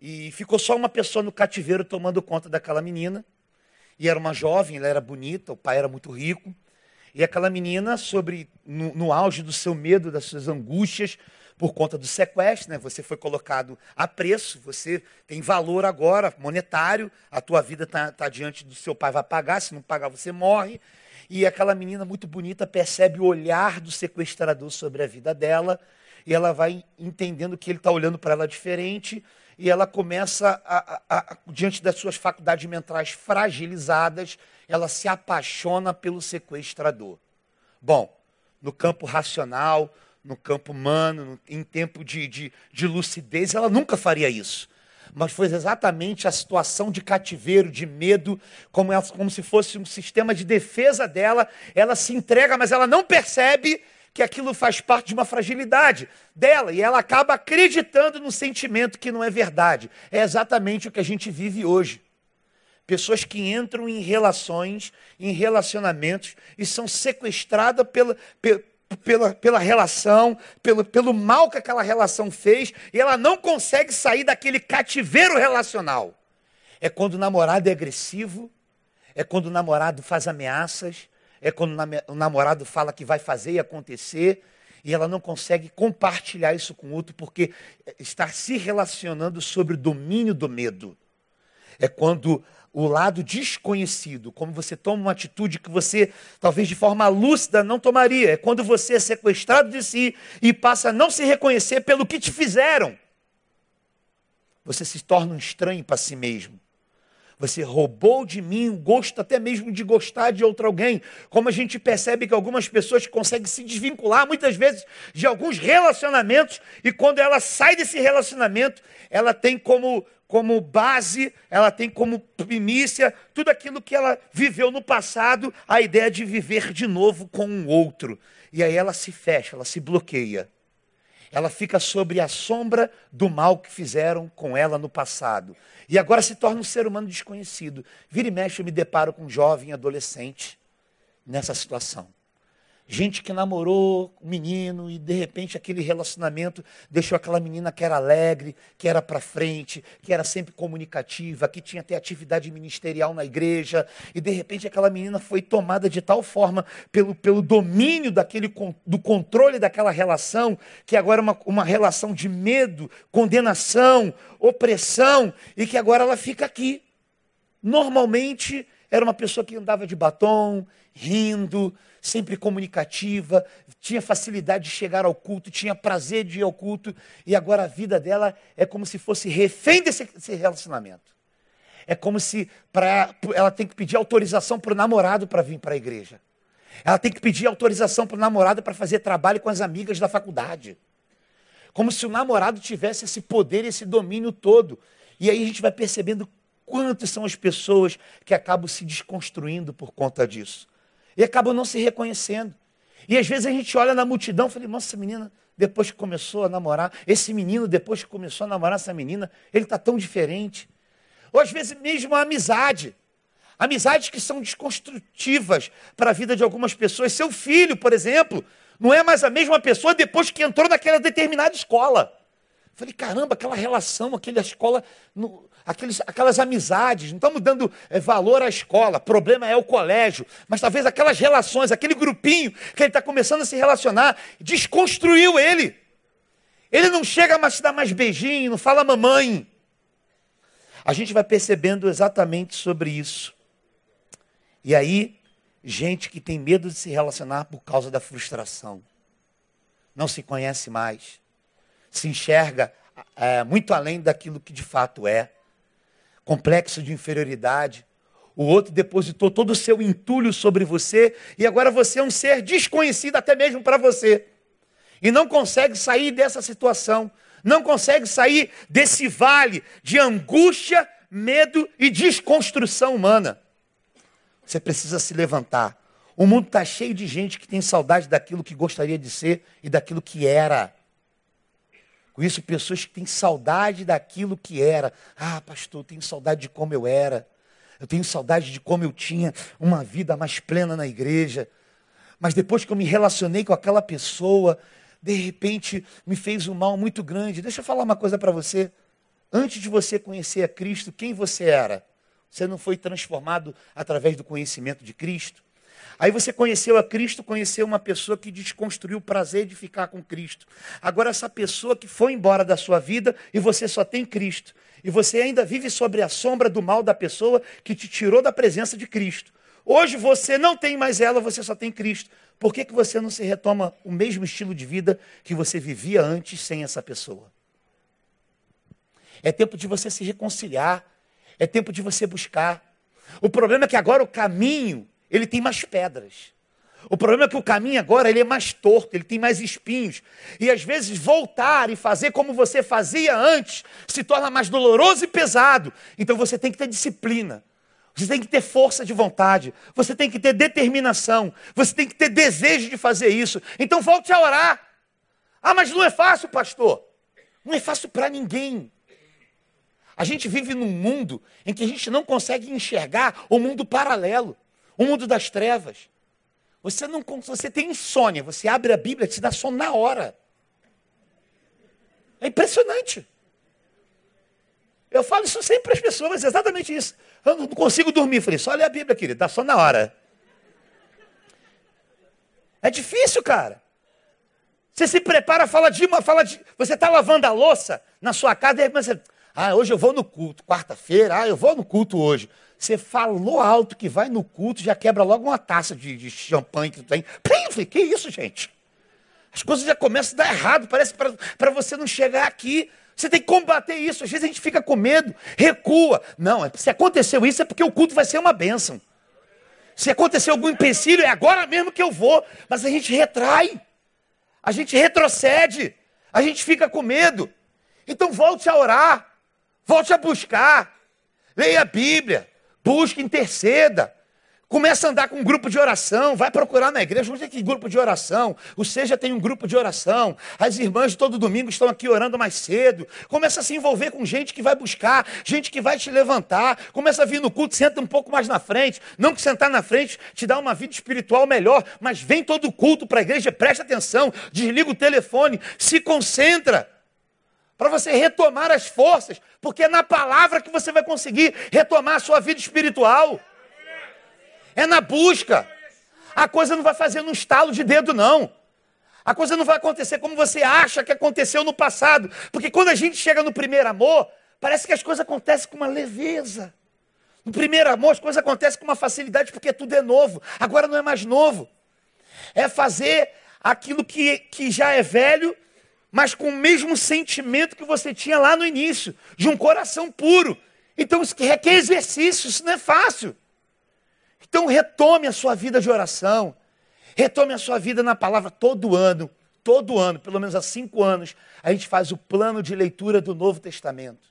e ficou só uma pessoa no cativeiro tomando conta daquela menina. E era uma jovem, ela era bonita, o pai era muito rico. E aquela menina, sobre no, no auge do seu medo, das suas angústias, por conta do sequestro, né? Você foi colocado a preço, você tem valor agora monetário, a tua vida está tá diante do seu pai, vai pagar, se não pagar você morre. E aquela menina muito bonita percebe o olhar do sequestrador sobre a vida dela, e ela vai entendendo que ele está olhando para ela diferente, e ela começa, a, a, a, diante das suas faculdades mentais fragilizadas, ela se apaixona pelo sequestrador. Bom, no campo racional, no campo humano, em tempo de, de, de lucidez, ela nunca faria isso. Mas foi exatamente a situação de cativeiro, de medo, como, ela, como se fosse um sistema de defesa dela. Ela se entrega, mas ela não percebe que aquilo faz parte de uma fragilidade dela e ela acaba acreditando no sentimento que não é verdade. É exatamente o que a gente vive hoje. Pessoas que entram em relações, em relacionamentos e são sequestradas pela, pela pela, pela relação, pelo, pelo mal que aquela relação fez, e ela não consegue sair daquele cativeiro relacional. É quando o namorado é agressivo, é quando o namorado faz ameaças, é quando o namorado fala que vai fazer e acontecer, e ela não consegue compartilhar isso com o outro, porque está se relacionando sobre o domínio do medo. É quando o lado desconhecido, como você toma uma atitude que você, talvez de forma lúcida, não tomaria. É quando você é sequestrado de si e passa a não se reconhecer pelo que te fizeram. Você se torna um estranho para si mesmo. Você roubou de mim o gosto até mesmo de gostar de outro alguém. Como a gente percebe que algumas pessoas conseguem se desvincular muitas vezes de alguns relacionamentos e quando ela sai desse relacionamento, ela tem como como base, ela tem como primícia tudo aquilo que ela viveu no passado, a ideia de viver de novo com um outro. E aí ela se fecha, ela se bloqueia. Ela fica sobre a sombra do mal que fizeram com ela no passado. E agora se torna um ser humano desconhecido. Vira e mexe, eu me deparo com um jovem adolescente nessa situação. Gente que namorou um menino e de repente aquele relacionamento deixou aquela menina que era alegre, que era para frente, que era sempre comunicativa, que tinha até atividade ministerial na igreja, e de repente aquela menina foi tomada de tal forma pelo, pelo domínio daquele, do controle daquela relação, que agora é uma, uma relação de medo, condenação, opressão, e que agora ela fica aqui. Normalmente era uma pessoa que andava de batom, rindo, sempre comunicativa, tinha facilidade de chegar ao culto, tinha prazer de ir ao culto, e agora a vida dela é como se fosse refém desse, relacionamento. É como se pra, ela tem que pedir autorização para o namorado para vir para a igreja. Ela tem que pedir autorização para o namorado para fazer trabalho com as amigas da faculdade. Como se o namorado tivesse esse poder, esse domínio todo. E aí a gente vai percebendo quantas são as pessoas que acabam se desconstruindo por conta disso e acabam não se reconhecendo. E às vezes a gente olha na multidão e fala, nossa, menina, depois que começou a namorar, esse menino, depois que começou a namorar essa menina, ele está tão diferente. Ou às vezes mesmo a amizade. Amizades que são desconstrutivas para a vida de algumas pessoas. Seu filho, por exemplo, não é mais a mesma pessoa depois que entrou naquela determinada escola. Falei, caramba, aquela relação, aquela escola, no, aqueles, aquelas amizades, não estamos dando é, valor à escola, problema é o colégio, mas talvez aquelas relações, aquele grupinho que ele está começando a se relacionar, desconstruiu ele. Ele não chega mais a te dar mais beijinho, não fala mamãe. A gente vai percebendo exatamente sobre isso. E aí, gente que tem medo de se relacionar por causa da frustração, não se conhece mais se enxerga é, muito além daquilo que de fato é. Complexo de inferioridade, O outro depositou todo o seu entulho sobre você e agora você é um ser desconhecido até mesmo para você. E não consegue sair dessa situação, não consegue sair desse vale de angústia, medo e desconstrução humana. Você precisa se levantar. O mundo está cheio de gente que tem saudade daquilo que gostaria de ser e daquilo que era. Conheço pessoas que têm saudade daquilo que era. Ah, pastor, eu tenho saudade de como eu era. Eu tenho saudade de como eu tinha uma vida mais plena na igreja. Mas depois que eu me relacionei com aquela pessoa, de repente me fez um mal muito grande. Deixa eu falar uma coisa para você. Antes de você conhecer a Cristo, quem você era? Você não foi transformado através do conhecimento de Cristo? Aí você conheceu a Cristo, conheceu uma pessoa que desconstruiu o prazer de ficar com Cristo. Agora, essa pessoa que foi embora da sua vida e você só tem Cristo e você ainda vive sobre a sombra do mal da pessoa que te tirou da presença de Cristo. Hoje você não tem mais ela, você só tem Cristo. Por que, que você não se retoma o mesmo estilo de vida que você vivia antes sem essa pessoa? É tempo de você se reconciliar. É tempo de você buscar. O problema é que agora o caminho, ele tem mais pedras. O problema é que o caminho agora ele é mais torto, ele tem mais espinhos. E às vezes voltar e fazer como você fazia antes se torna mais doloroso e pesado. Então você tem que ter disciplina. Você tem que ter força de vontade, você tem que ter determinação, você tem que ter desejo de fazer isso. Então volte a orar. Ah, mas não é fácil, pastor. Não é fácil para ninguém. A gente vive num mundo em que a gente não consegue enxergar o mundo paralelo, o mundo das trevas. Você não você tem insônia, você abre a Bíblia, te dá sono na hora. É impressionante. Eu falo isso sempre para as pessoas, exatamente isso. Eu não consigo dormir. falei, só lê a Bíblia, querido, dá só na hora. É difícil, cara. Você se prepara, fala de uma, fala de. Você está lavando a louça na sua casa, e você. Ah, hoje eu vou no culto, quarta-feira, ah, eu vou no culto hoje. Você falou alto que vai no culto, já quebra logo uma taça de, de champanhe que tu tem. Plim, que isso, gente? As coisas já começam a dar errado, parece para você não chegar aqui. Você tem que combater isso. Às vezes a gente fica com medo, recua. Não, é, se aconteceu isso é porque o culto vai ser uma bênção. Se aconteceu algum empecilho, é agora mesmo que eu vou. Mas a gente retrai, a gente retrocede, a gente fica com medo. Então volte a orar, volte a buscar, leia a Bíblia, busque, interceda. Começa a andar com um grupo de oração, vai procurar na igreja, onde é que grupo de oração? O Seja tem um grupo de oração, as irmãs todo domingo estão aqui orando mais cedo. Começa a se envolver com gente que vai buscar, gente que vai te levantar. Começa a vir no culto, senta um pouco mais na frente. Não que sentar na frente te dá uma vida espiritual melhor, mas vem todo culto para a igreja, presta atenção, desliga o telefone, se concentra para você retomar as forças, porque é na palavra que você vai conseguir retomar a sua vida espiritual. É na busca. A coisa não vai fazer num estalo de dedo, não. A coisa não vai acontecer como você acha que aconteceu no passado. Porque quando a gente chega no primeiro amor, parece que as coisas acontecem com uma leveza. No primeiro amor, as coisas acontecem com uma facilidade porque tudo é novo. Agora não é mais novo. É fazer aquilo que, que já é velho, mas com o mesmo sentimento que você tinha lá no início, de um coração puro. Então isso requer exercício, isso não é fácil. Então retome a sua vida de oração, retome a sua vida na palavra todo ano, todo ano, pelo menos há cinco anos, a gente faz o plano de leitura do Novo Testamento.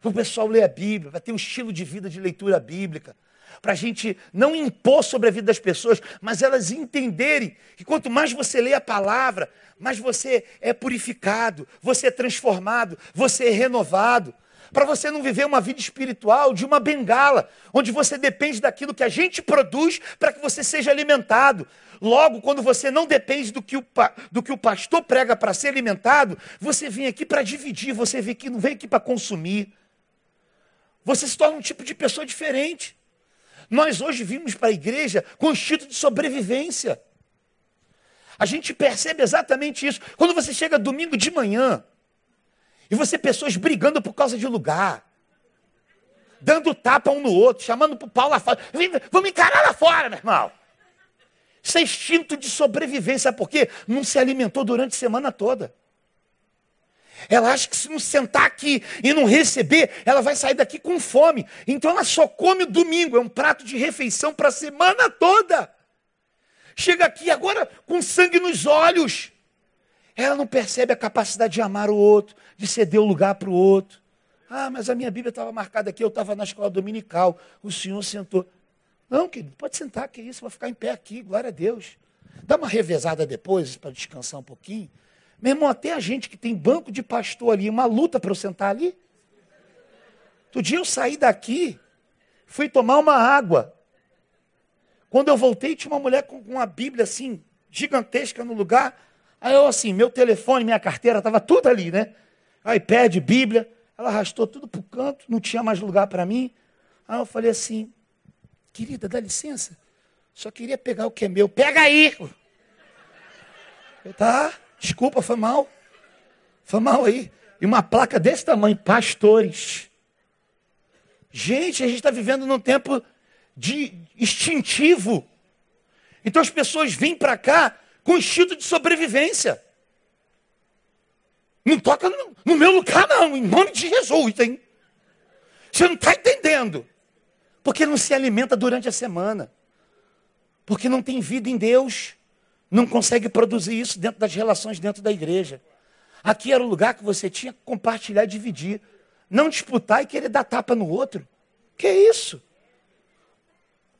Para o pessoal ler a Bíblia, vai ter um estilo de vida de leitura bíblica. Para a gente não impor sobre a vida das pessoas, mas elas entenderem que quanto mais você lê a palavra, mais você é purificado, você é transformado, você é renovado para você não viver uma vida espiritual de uma bengala, onde você depende daquilo que a gente produz para que você seja alimentado. Logo, quando você não depende do que o, do que o pastor prega para ser alimentado, você vem aqui para dividir, você vem aqui, não vem aqui para consumir. Você se torna um tipo de pessoa diferente. Nós hoje vimos para a igreja com instinto de sobrevivência. A gente percebe exatamente isso. Quando você chega domingo de manhã, e você pessoas brigando por causa de lugar. Dando tapa um no outro, chamando para o pau lá fora. Vamos encarar lá fora, meu irmão. Isso é instinto de sobrevivência, porque não se alimentou durante a semana toda. Ela acha que se não sentar aqui e não receber, ela vai sair daqui com fome. Então ela só come o domingo, é um prato de refeição para a semana toda. Chega aqui agora com sangue nos olhos. Ela não percebe a capacidade de amar o outro, de ceder o lugar para o outro. Ah, mas a minha Bíblia estava marcada aqui, eu estava na escola dominical, o senhor sentou. Não, querido, pode sentar, que isso, vai ficar em pé aqui, glória a Deus. Dá uma revezada depois para descansar um pouquinho. Meu irmão, até a gente que tem banco de pastor ali, uma luta para eu sentar ali. Outro dia eu saí daqui, fui tomar uma água. Quando eu voltei, tinha uma mulher com uma Bíblia assim, gigantesca no lugar. Aí eu assim, meu telefone, minha carteira, estava tudo ali, né? iPad, Bíblia. Ela arrastou tudo para o canto, não tinha mais lugar para mim. Aí eu falei assim, querida, dá licença. Só queria pegar o que é meu. Pega aí! tá, desculpa, foi mal. Foi mal aí. E uma placa desse tamanho, pastores. Gente, a gente está vivendo num tempo de instintivo. Então as pessoas vêm para cá com instinto de sobrevivência. Não toca no, no, meu lugar, não, em nome de Jesus, hein? Você não está entendendo. Porque não se alimenta durante a semana. Porque não tem vida em Deus. Não consegue produzir isso dentro das relações dentro da igreja. Aqui era o lugar que você tinha que compartilhar e dividir. Não disputar e querer dar tapa no outro. Que isso?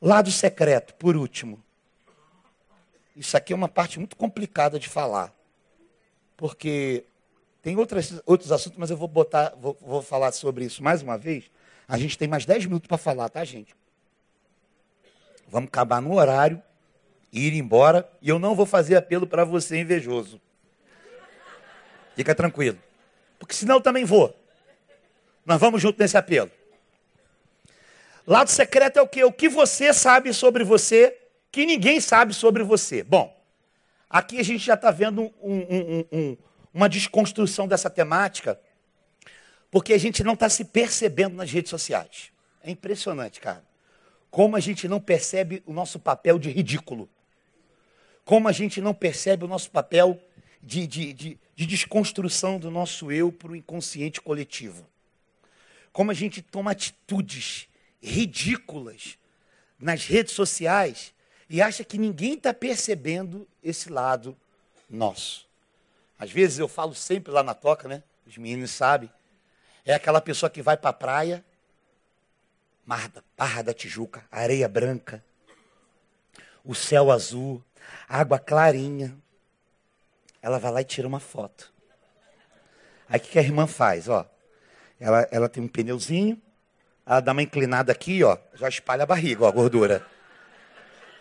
Lado secreto, por último. Isso aqui é uma parte muito complicada de falar. Porque tem outras, outros assuntos, mas eu vou botar, vou, vou falar sobre isso mais uma vez. A gente tem mais 10 minutos para falar, tá, gente? Vamos acabar no horário, ir embora, e eu não vou fazer apelo para você invejoso. Fica tranquilo. Porque senão eu também vou. Nós vamos junto nesse apelo. Lado secreto é o que? O que você sabe sobre você que ninguém sabe sobre você. Bom, aqui a gente já está vendo um, um, um, uma desconstrução dessa temática, porque a gente não está se percebendo nas redes sociais. É impressionante, cara. Como a gente não percebe o nosso papel de ridículo. Como a gente não percebe o nosso papel de, de, de, de desconstrução do nosso eu para o inconsciente coletivo. Como a gente toma atitudes ridículas nas redes sociais e acha que ninguém está percebendo esse lado nosso. Às vezes eu falo sempre lá na toca, né? Os meninos sabem. É aquela pessoa que vai para a praia, Mar Barra da Tijuca, areia branca, o céu azul, água clarinha. Ela vai lá e tira uma foto. Aí o que a irmã faz? Ó, ela, ela tem um pneuzinho, ela dá uma inclinada aqui, ó, já espalha a barriga, ó, a gordura.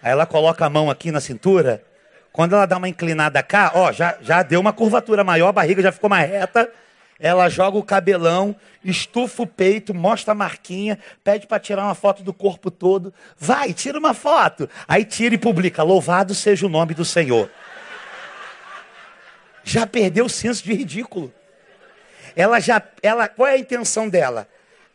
Aí ela coloca a mão aqui na cintura. Quando ela dá uma inclinada cá, ó, já, já deu uma curvatura maior, a barriga já ficou mais reta. Ela joga o cabelão, estufa o peito, mostra a marquinha, pede para tirar uma foto do corpo todo. Vai, tira uma foto. Aí tira e publica: Louvado seja o nome do Senhor. Já perdeu o senso de ridículo. Ela já, ela, qual é a intenção dela?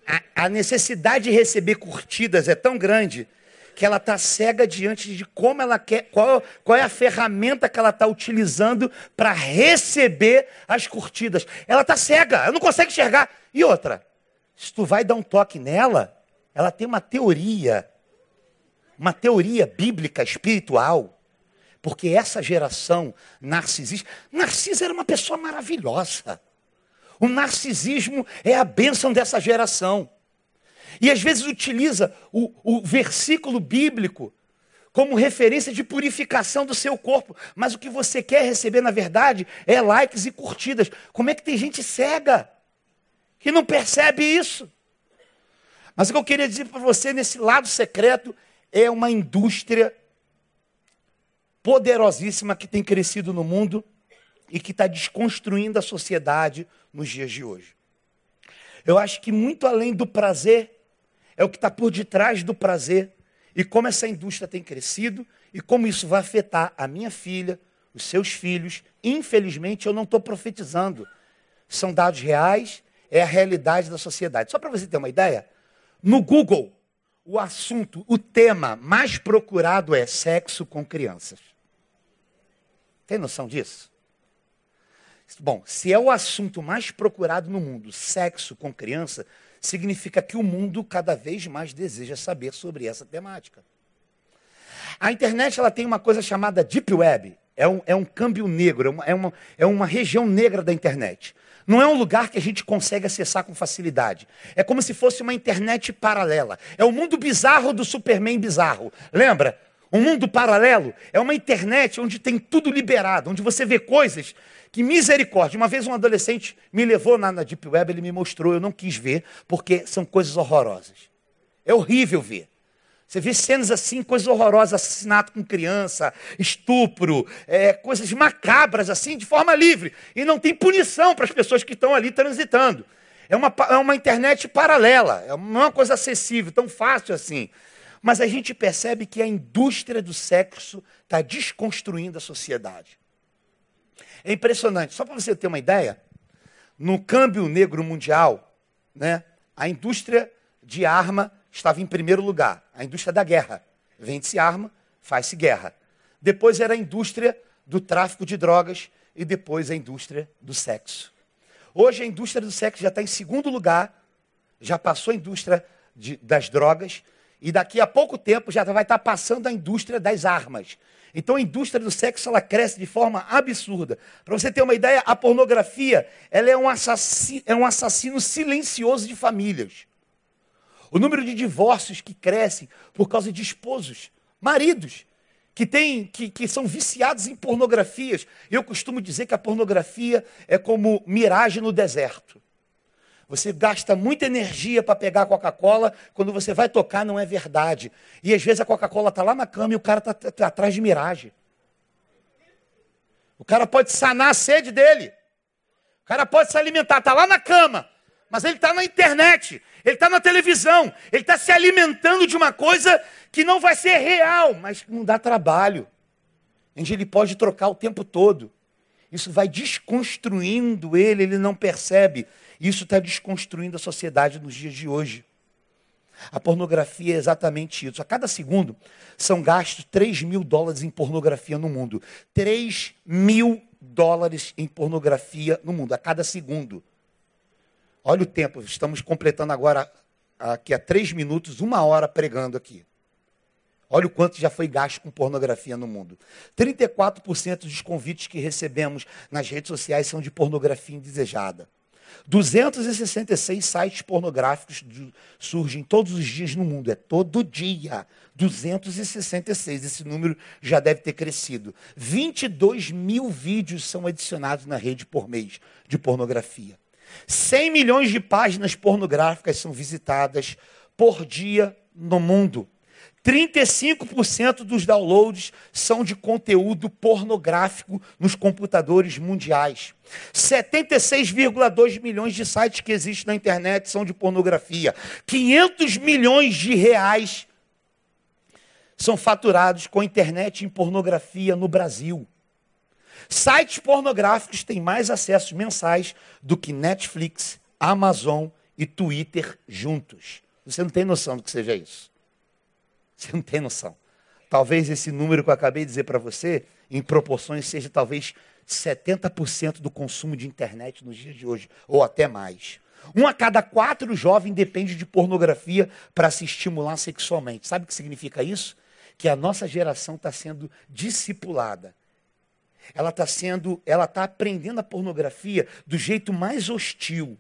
A, a necessidade de receber curtidas é tão grande que ela está cega diante de como ela quer, qual, qual é a ferramenta que ela está utilizando para receber as curtidas. Ela está cega, ela não consegue enxergar. E outra, se tu vai dar um toque nela, ela tem uma teoria, uma teoria bíblica, espiritual. Porque essa geração narcisista, Narciso era uma pessoa maravilhosa. O narcisismo é a bênção dessa geração. E às vezes utiliza o, o versículo bíblico como referência de purificação do seu corpo. Mas o que você quer receber, na verdade, é likes e curtidas. Como é que tem gente cega que não percebe isso? Mas o que eu queria dizer para você nesse lado secreto é uma indústria poderosíssima que tem crescido no mundo e que está desconstruindo a sociedade nos dias de hoje. Eu acho que muito além do prazer é o que está por detrás do prazer e como essa indústria tem crescido e como isso vai afetar a minha filha, os seus filhos. Infelizmente, eu não estou profetizando. São dados reais, é a realidade da sociedade. Só para você ter uma ideia, no Google, o assunto, o tema mais procurado é sexo com crianças. Tem noção disso? Bom, se é o assunto mais procurado no mundo, sexo com criança, significa que o mundo cada vez mais deseja saber sobre essa temática. A internet ela tem uma coisa chamada Deep Web. É um, é um câmbio negro, é uma, é, uma, é uma região negra da internet. Não é um lugar que a gente consegue acessar com facilidade. É como se fosse uma internet paralela. É o mundo bizarro do Superman bizarro. Lembra? Um mundo paralelo é uma internet onde tem tudo liberado, onde você vê coisas que misericórdia. Uma vez um adolescente me levou na, na Deep Web, ele me mostrou, eu não quis ver, porque são coisas horrorosas. É horrível ver. Você vê cenas assim, coisas horrorosas, assassinato com criança, estupro, é, coisas macabras assim, de forma livre. E não tem punição para as pessoas que estão ali transitando. É uma, é uma internet paralela, é uma coisa acessível, tão fácil assim. Mas a gente percebe que a indústria do sexo está desconstruindo a sociedade. É impressionante. Só para você ter uma ideia, no câmbio negro mundial, né, a indústria de arma estava em primeiro lugar. A indústria da guerra. Vende-se arma, faz-se guerra. Depois era a indústria do tráfico de drogas e depois a indústria do sexo. Hoje a indústria do sexo já está em segundo lugar, já passou a indústria de, das drogas e daqui a pouco tempo já vai estar passando a indústria das armas. Então a indústria do sexo ela cresce de forma absurda. Para você ter uma ideia, a pornografia ela é, um assassino, é um assassino silencioso de famílias. O número de divórcios que crescem por causa de esposos, maridos, que, tem, que, que são viciados em pornografias. Eu costumo dizer que a pornografia é como miragem no deserto. Você gasta muita energia para pegar a Coca-Cola, quando você vai tocar não é verdade. E às vezes a Coca-Cola está lá na cama e o cara está tá, atrás de miragem. O cara pode sanar a sede dele. O cara pode se alimentar, está lá na cama, mas ele está na internet, ele está na televisão, ele está se alimentando de uma coisa que não vai ser real, mas não dá trabalho. Onde ele pode trocar o tempo todo. Isso vai desconstruindo ele, ele não percebe. Isso está desconstruindo a sociedade nos dias de hoje. A pornografia é exatamente isso. A cada segundo são gastos 3 mil dólares em pornografia no mundo. 3 mil dólares em pornografia no mundo, a cada segundo. Olha o tempo, estamos completando agora, aqui a três minutos, uma hora pregando aqui. Olha o quanto já foi gasto com pornografia no mundo. 34% dos convites que recebemos nas redes sociais são de pornografia indesejada. 266 sites pornográficos surgem todos os dias no mundo. É todo dia. 266. Esse número já deve ter crescido. 22 mil vídeos são adicionados na rede por mês de pornografia. 100 milhões de páginas pornográficas são visitadas por dia no mundo. 35% dos downloads são de conteúdo pornográfico nos computadores mundiais. 76,2 milhões de sites que existem na internet são de pornografia. 500 milhões de reais são faturados com internet em pornografia no Brasil. Sites pornográficos têm mais acessos mensais do que Netflix, Amazon e Twitter juntos. Você não tem noção do que seja isso. Você não tem noção. Talvez esse número que eu acabei de dizer para você, em proporções, seja talvez 70% do consumo de internet nos dias de hoje, ou até mais. Um a cada quatro jovens depende de pornografia para se estimular sexualmente. Sabe o que significa isso? Que a nossa geração está sendo discipulada ela está sendo, ela está aprendendo a pornografia do jeito mais hostil.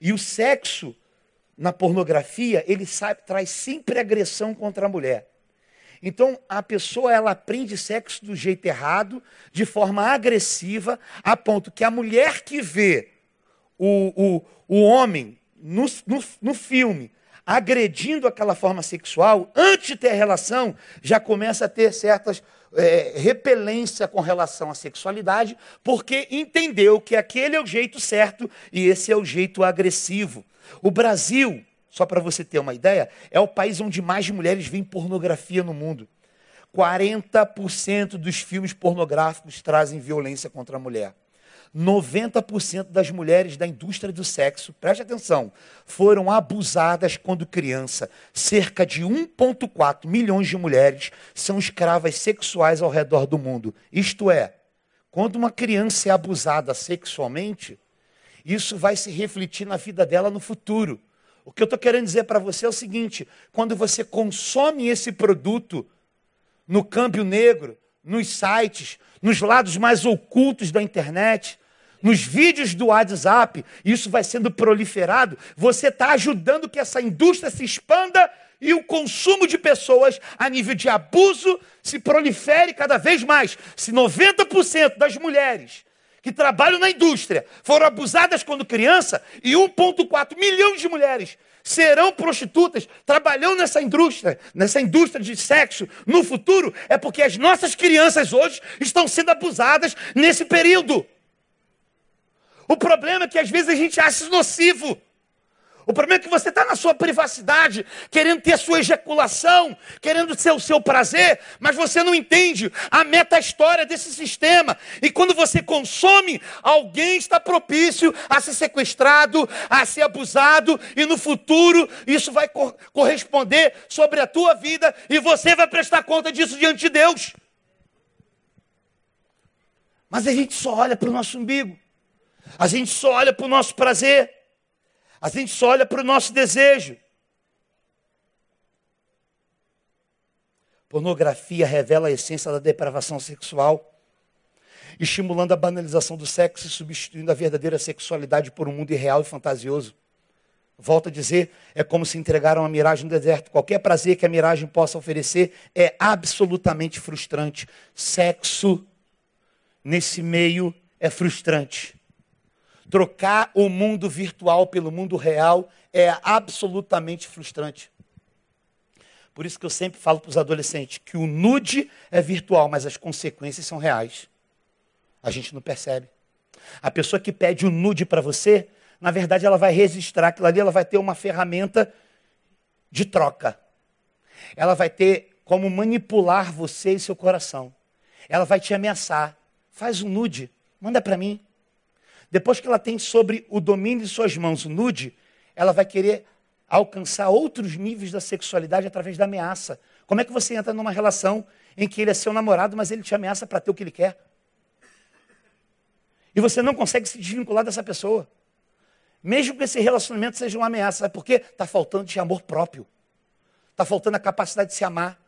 E o sexo na pornografia, ele sabe, traz sempre agressão contra a mulher. Então, a pessoa ela aprende sexo do jeito errado, de forma agressiva, a ponto que a mulher que vê o, o, o homem no, no, no filme agredindo aquela forma sexual, antes de ter a relação, já começa a ter certas é, repelência com relação à sexualidade, porque entendeu que aquele é o jeito certo e esse é o jeito agressivo. O Brasil, só para você ter uma ideia, é o país onde mais mulheres veem pornografia no mundo. 40% dos filmes pornográficos trazem violência contra a mulher. 90% das mulheres da indústria do sexo, preste atenção, foram abusadas quando criança. Cerca de 1,4 milhões de mulheres são escravas sexuais ao redor do mundo. Isto é, Quando uma criança é abusada sexualmente, isso vai se refletir na vida dela no futuro. O que eu estou querendo dizer para você é o seguinte: quando você consome esse produto no câmbio negro, nos sites, nos lados mais ocultos da internet, nos vídeos do WhatsApp, isso vai sendo proliferado, você está ajudando que essa indústria se expanda e o consumo de pessoas a nível de abuso se prolifere cada vez mais. Se 90% das mulheres que trabalham na indústria foram abusadas quando criança e 1,4 milhões de mulheres serão prostitutas trabalhando nessa indústria, nessa indústria de sexo no futuro, é porque as nossas crianças hoje estão sendo abusadas nesse período. O problema é que às vezes a gente acha isso nocivo. O problema é que você está na sua privacidade, querendo ter a sua ejaculação, querendo ser o seu prazer, mas você não entende a meta-história desse sistema. E quando você consome, alguém está propício a ser sequestrado, a ser abusado, e no futuro isso vai cor corresponder sobre a tua vida e você vai prestar conta disso diante de Deus. Mas a gente só olha para o nosso umbigo, a gente só olha para o nosso prazer. A gente só olha para o nosso desejo. Pornografia revela a essência da depravação sexual, estimulando a banalização do sexo e substituindo a verdadeira sexualidade por um mundo irreal e fantasioso. Volto a dizer, é como se entregaram uma miragem no deserto. Qualquer prazer que a miragem possa oferecer é absolutamente frustrante. Sexo nesse meio é frustrante. Trocar o mundo virtual pelo mundo real é absolutamente frustrante. Por isso que eu sempre falo para os adolescentes que o nude é virtual, mas as consequências são reais. A gente não percebe. A pessoa que pede o nude para você, na verdade, ela vai registrar aquilo ali, ela vai ter uma ferramenta de troca. Ela vai ter como manipular você e seu coração. Ela vai te ameaçar. Faz um nude, manda para mim. Depois que ela tem sobre o domínio de suas mãos o nude, ela vai querer alcançar outros níveis da sexualidade através da ameaça. Como é que você entra numa relação em que ele é seu namorado, mas ele te ameaça para ter o que ele quer? E você não consegue se desvincular dessa pessoa. Mesmo que esse relacionamento seja uma ameaça. Sabe por quê? Está faltando de amor próprio. Está faltando a capacidade de se amar.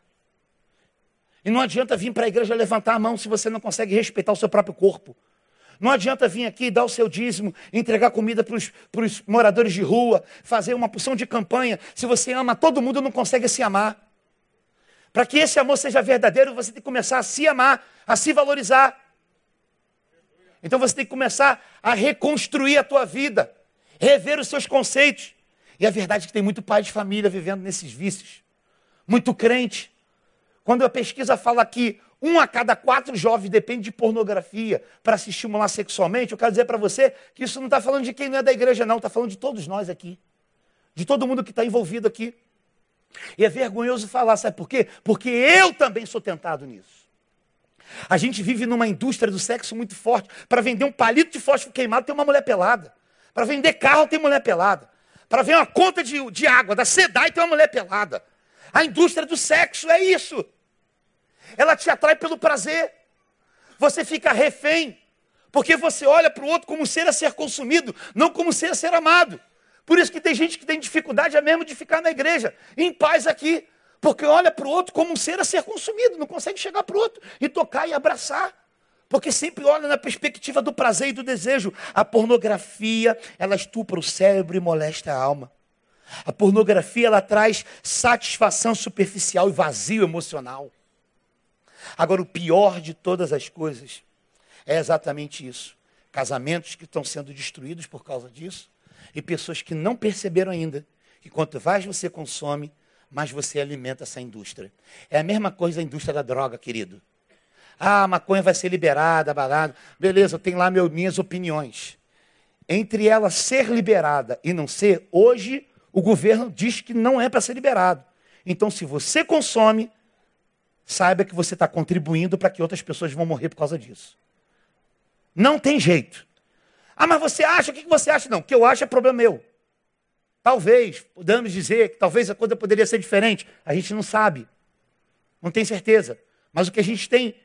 E não adianta vir para a igreja levantar a mão se você não consegue respeitar o seu próprio corpo. Não adianta vir aqui dar o seu dízimo, entregar comida para os moradores de rua, fazer uma porção de campanha. Se você ama todo mundo, não consegue se amar. Para que esse amor seja verdadeiro, você tem que começar a se amar, a se valorizar. Então você tem que começar a reconstruir a tua vida, rever os seus conceitos. E a verdade é que tem muito pai de família vivendo nesses vícios. Muito crente. Quando a pesquisa fala que um a cada quatro jovens depende de pornografia para se estimular sexualmente. Eu quero dizer para você que isso não está falando de quem não é da igreja, não. Está falando de todos nós aqui. De todo mundo que está envolvido aqui. E é vergonhoso falar, sabe por quê? Porque eu também sou tentado nisso. A gente vive numa indústria do sexo muito forte. Para vender um palito de fósforo queimado, tem uma mulher pelada. Para vender carro, tem mulher pelada. Para ver uma conta de, de água da SEDAI, tem uma mulher pelada. A indústria do sexo é isso. Ela te atrai pelo prazer. Você fica refém. Porque você olha para o outro como um ser a ser consumido, não como um ser a ser amado. Por isso que tem gente que tem dificuldade é mesmo de ficar na igreja, em paz aqui. Porque olha para o outro como um ser a ser consumido, não consegue chegar para o outro e tocar e abraçar. Porque sempre olha na perspectiva do prazer e do desejo. A pornografia, ela estupra o cérebro e molesta a alma. A pornografia, ela traz satisfação superficial e vazio emocional. Agora, o pior de todas as coisas é exatamente isso: casamentos que estão sendo destruídos por causa disso, e pessoas que não perceberam ainda que quanto mais você consome, mais você alimenta essa indústria. É a mesma coisa da indústria da droga, querido. Ah, a maconha vai ser liberada, balada. Beleza, eu tenho lá meu, minhas opiniões. Entre ela ser liberada e não ser, hoje o governo diz que não é para ser liberado. Então, se você consome, saiba que você está contribuindo para que outras pessoas vão morrer por causa disso. Não tem jeito. Ah, mas você acha? O que você acha? Não, o que eu acho é problema meu. Talvez, podemos dizer que talvez a coisa poderia ser diferente. A gente não sabe. Não tem certeza. Mas o que a gente tem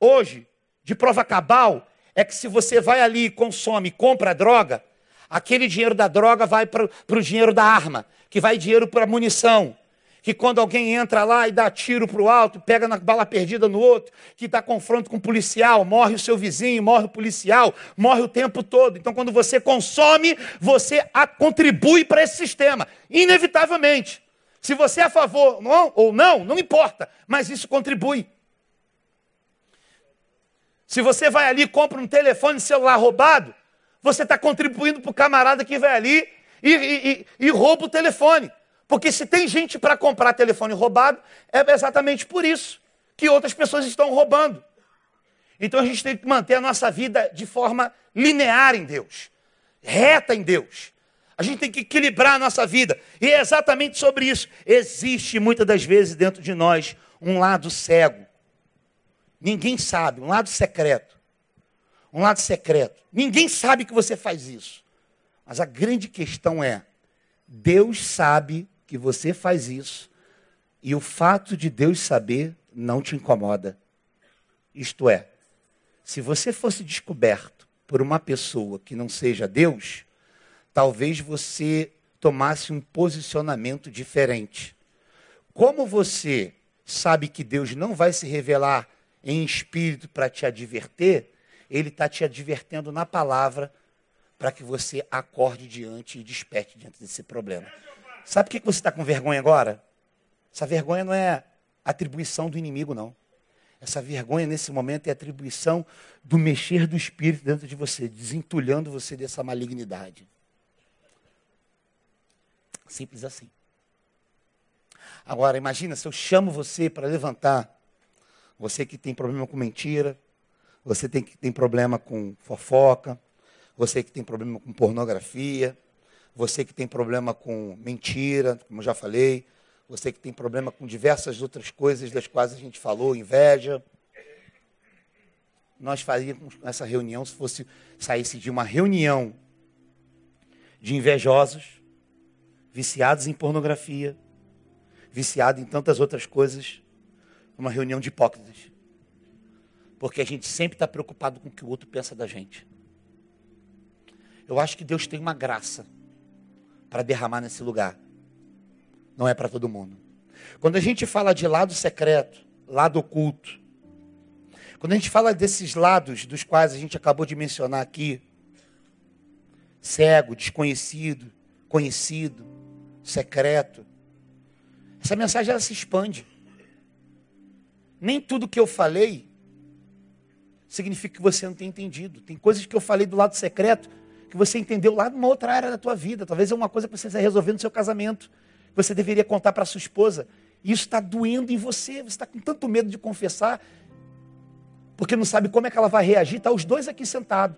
hoje de prova cabal é que se você vai ali e consome, compra droga, aquele dinheiro da droga vai para o dinheiro da arma, que vai dinheiro para munição, que quando alguém entra lá e dá tiro para o alto, pega na bala perdida no outro, que dá confronto com o policial, morre o seu vizinho, morre o policial, morre o tempo todo. Então, quando você consome, você contribui para esse sistema, inevitavelmente. Se você é a favor não, ou não, não importa, mas isso contribui. Se você vai ali e compra um telefone celular roubado, você está contribuindo para o camarada que vai ali e, e, e, rouba o telefone. Porque se tem gente para comprar telefone roubado, é exatamente por isso que outras pessoas estão roubando. Então a gente tem que manter a nossa vida de forma linear em Deus, reta em Deus. A gente tem que equilibrar a nossa vida. E é exatamente sobre isso. Existe muitas das vezes dentro de nós um lado cego. Ninguém sabe, um lado secreto. Um lado secreto. Ninguém sabe que você faz isso. Mas a grande questão é: Deus sabe que você faz isso. E o fato de Deus saber não te incomoda. Isto é, se você fosse descoberto por uma pessoa que não seja Deus, talvez você tomasse um posicionamento diferente. Como você sabe que Deus não vai se revelar em espírito para te adverter, Ele está te advertendo na palavra para que você acorde diante e desperte diante desse problema. Sabe por que você está com vergonha agora? Essa vergonha não é atribuição do inimigo, não. Essa vergonha nesse momento é atribuição do mexer do Espírito dentro de você, desentulhando você dessa malignidade. Simples assim. Agora, imagina se eu chamo você para levantar. Você que tem problema com mentira, você tem que tem problema com fofoca, você que tem problema com pornografia, você que tem problema com mentira, como já falei, você que tem problema com diversas outras coisas das quais a gente falou, inveja. Nós faríamos essa reunião se fosse saísse de uma reunião de invejosos, viciados em pornografia, viciados em tantas outras coisas, uma reunião de hipócritas. Porque a gente sempre está preocupado com o que o outro pensa da gente. Eu acho que Deus tem uma graça para derramar nesse lugar. Não é para todo mundo. Quando a gente fala de lado secreto, lado oculto, quando a gente fala desses lados dos quais a gente acabou de mencionar aqui, cego, desconhecido, conhecido, secreto. Essa mensagem ela se expande. Nem tudo que eu falei significa que você não tem entendido. Tem coisas que eu falei do lado secreto que você entendeu lá numa outra área da tua vida. Talvez é uma coisa que você está resolvendo no seu casamento. Que você deveria contar para sua esposa. E isso está doendo em você. Você está com tanto medo de confessar. Porque não sabe como é que ela vai reagir. Está os dois aqui sentados.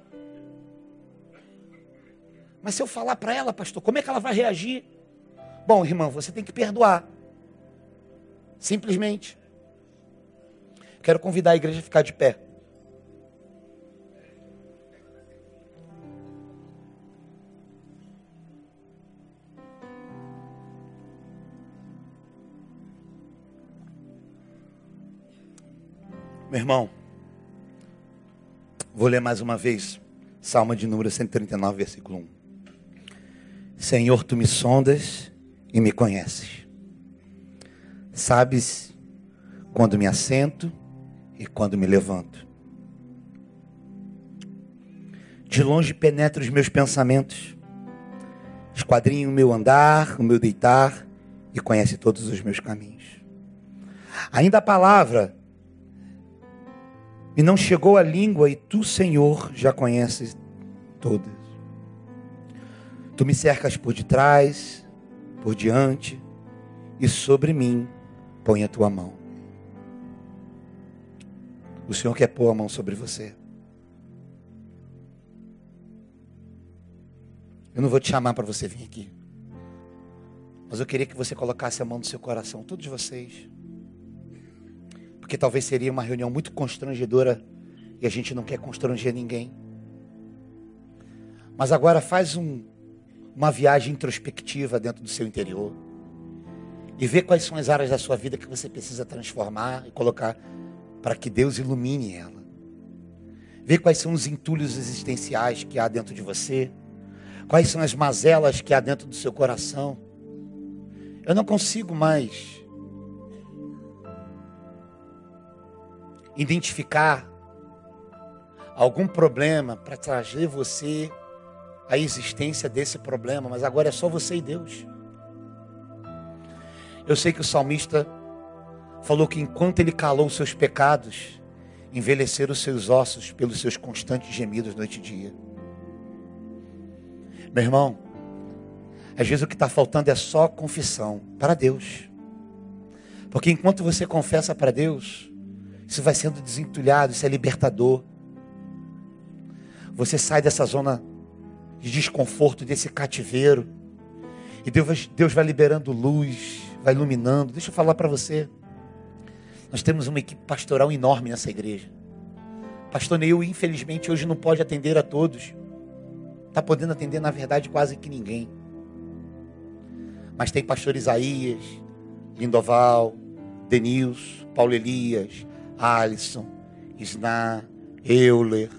Mas se eu falar para ela, pastor, como é que ela vai reagir? Bom, irmão, você tem que perdoar. Simplesmente. Quero convidar a igreja a ficar de pé. Meu irmão, vou ler mais uma vez, Salmo de número 139, versículo 1. Senhor, tu me sondas e me conheces. Sabes quando me assento e quando me levanto. De longe penetra os meus pensamentos, esquadrinha o meu andar, o meu deitar e conhece todos os meus caminhos. Ainda a palavra e não chegou a língua, e tu, Senhor, já conheces todas. Tu me cercas por detrás, por diante, e sobre mim põe a tua mão. O Senhor quer pôr a mão sobre você. Eu não vou te chamar para você vir aqui. Mas eu queria que você colocasse a mão no seu coração, todos vocês. Porque talvez seria uma reunião muito constrangedora e a gente não quer constranger ninguém. Mas agora faz um, uma viagem introspectiva dentro do seu interior e ver quais são as áreas da sua vida que você precisa transformar e colocar para que Deus ilumine ela. Vê quais são os entulhos existenciais que há dentro de você. Quais são as mazelas que há dentro do seu coração. Eu não consigo mais identificar algum problema para trazer você à existência desse problema, mas agora é só você e Deus. Eu sei que o salmista falou que enquanto ele calou seus pecados, envelheceram seus ossos pelos seus constantes gemidos noite e dia. Meu irmão, às vezes o que está faltando é só confissão para Deus. Porque enquanto você confessa para Deus, isso vai sendo desentulhado, isso é libertador. Você sai dessa zona de desconforto, desse cativeiro. E Deus, Deus vai liberando luz, vai iluminando. Deixa eu falar para você. Nós temos uma equipe pastoral enorme nessa igreja. Pastor Neil, infelizmente, hoje não pode atender a todos. Está podendo atender, na verdade, quase que ninguém. Mas tem pastor Isaías, Lindoval, Denils, Paulo Elias, Alisson, Isná, Euler,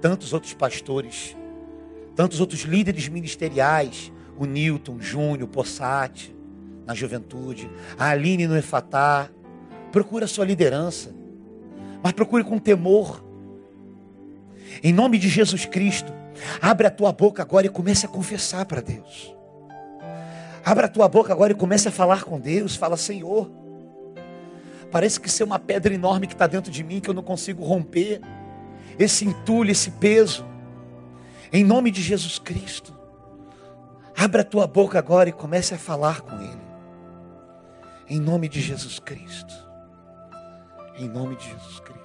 tantos outros pastores, tantos outros líderes ministeriais, o Newton, Júnior, Possati, na juventude, a Aline no Efatá. Procura a sua liderança, mas procure com temor. Em nome de Jesus Cristo, abre a tua boca agora e comece a confessar para Deus. Abra a tua boca agora e comece a falar com Deus. Fala, Senhor, parece que isso é uma pedra enorme que está dentro de mim que eu não consigo romper esse entulho, esse peso. Em nome de Jesus Cristo. Abra a tua boca agora e comece a falar com Ele. Em nome de Jesus Cristo. Em nome de Jesus Cristo.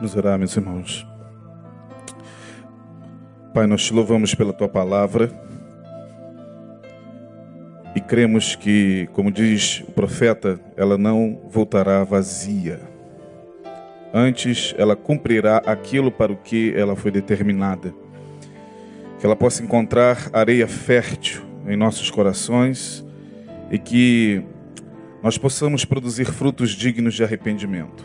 Nos orar, meus irmãos. Pai, nós te louvamos pela tua palavra. E cremos que, como diz o profeta, ela não voltará vazia Antes, ela cumprirá aquilo para o que ela foi determinada. Que ela possa encontrar areia fértil em nossos corações e que nós possamos produzir frutos dignos de arrependimento.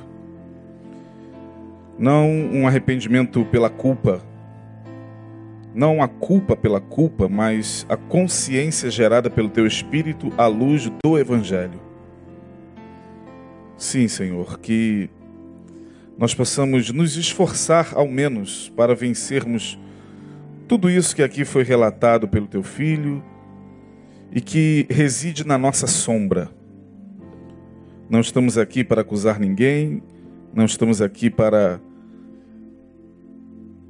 Não um arrependimento pela culpa, não a culpa pela culpa, mas a consciência gerada pelo teu espírito à luz do evangelho. Sim, Senhor, que nós possamos nos esforçar ao menos para vencermos tudo isso que aqui foi relatado pelo teu filho e que reside na nossa sombra. Não estamos aqui para acusar ninguém, não estamos aqui para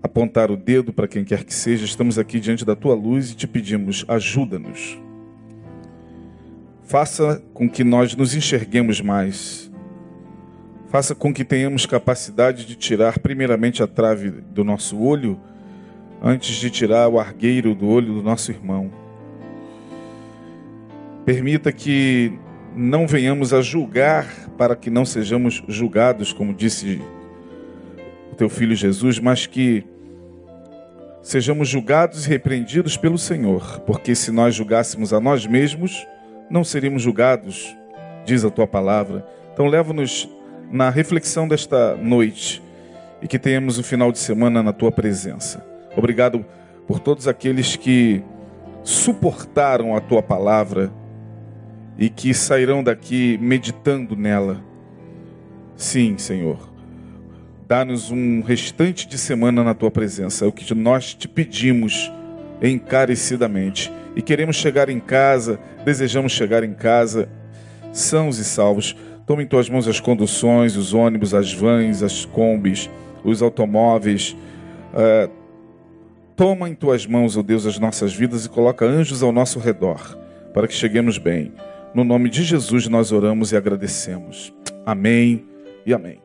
apontar o dedo para quem quer que seja, estamos aqui diante da tua luz e te pedimos, ajuda-nos. Faça com que nós nos enxerguemos mais Faça com que tenhamos capacidade de tirar primeiramente a trave do nosso olho, antes de tirar o argueiro do olho do nosso irmão. Permita que não venhamos a julgar para que não sejamos julgados, como disse o teu filho Jesus, mas que sejamos julgados e repreendidos pelo Senhor, porque se nós julgássemos a nós mesmos, não seríamos julgados, diz a tua palavra. Então leva-nos na reflexão desta noite e que tenhamos um final de semana na tua presença. Obrigado por todos aqueles que suportaram a tua palavra e que sairão daqui meditando nela. Sim, Senhor. Dá-nos um restante de semana na tua presença, é o que nós te pedimos encarecidamente. E queremos chegar em casa, desejamos chegar em casa sãos e salvos Toma em tuas mãos as conduções, os ônibus, as vans, as combis, os automóveis. Uh, toma em tuas mãos, ó oh Deus, as nossas vidas e coloca anjos ao nosso redor, para que cheguemos bem. No nome de Jesus nós oramos e agradecemos. Amém e amém.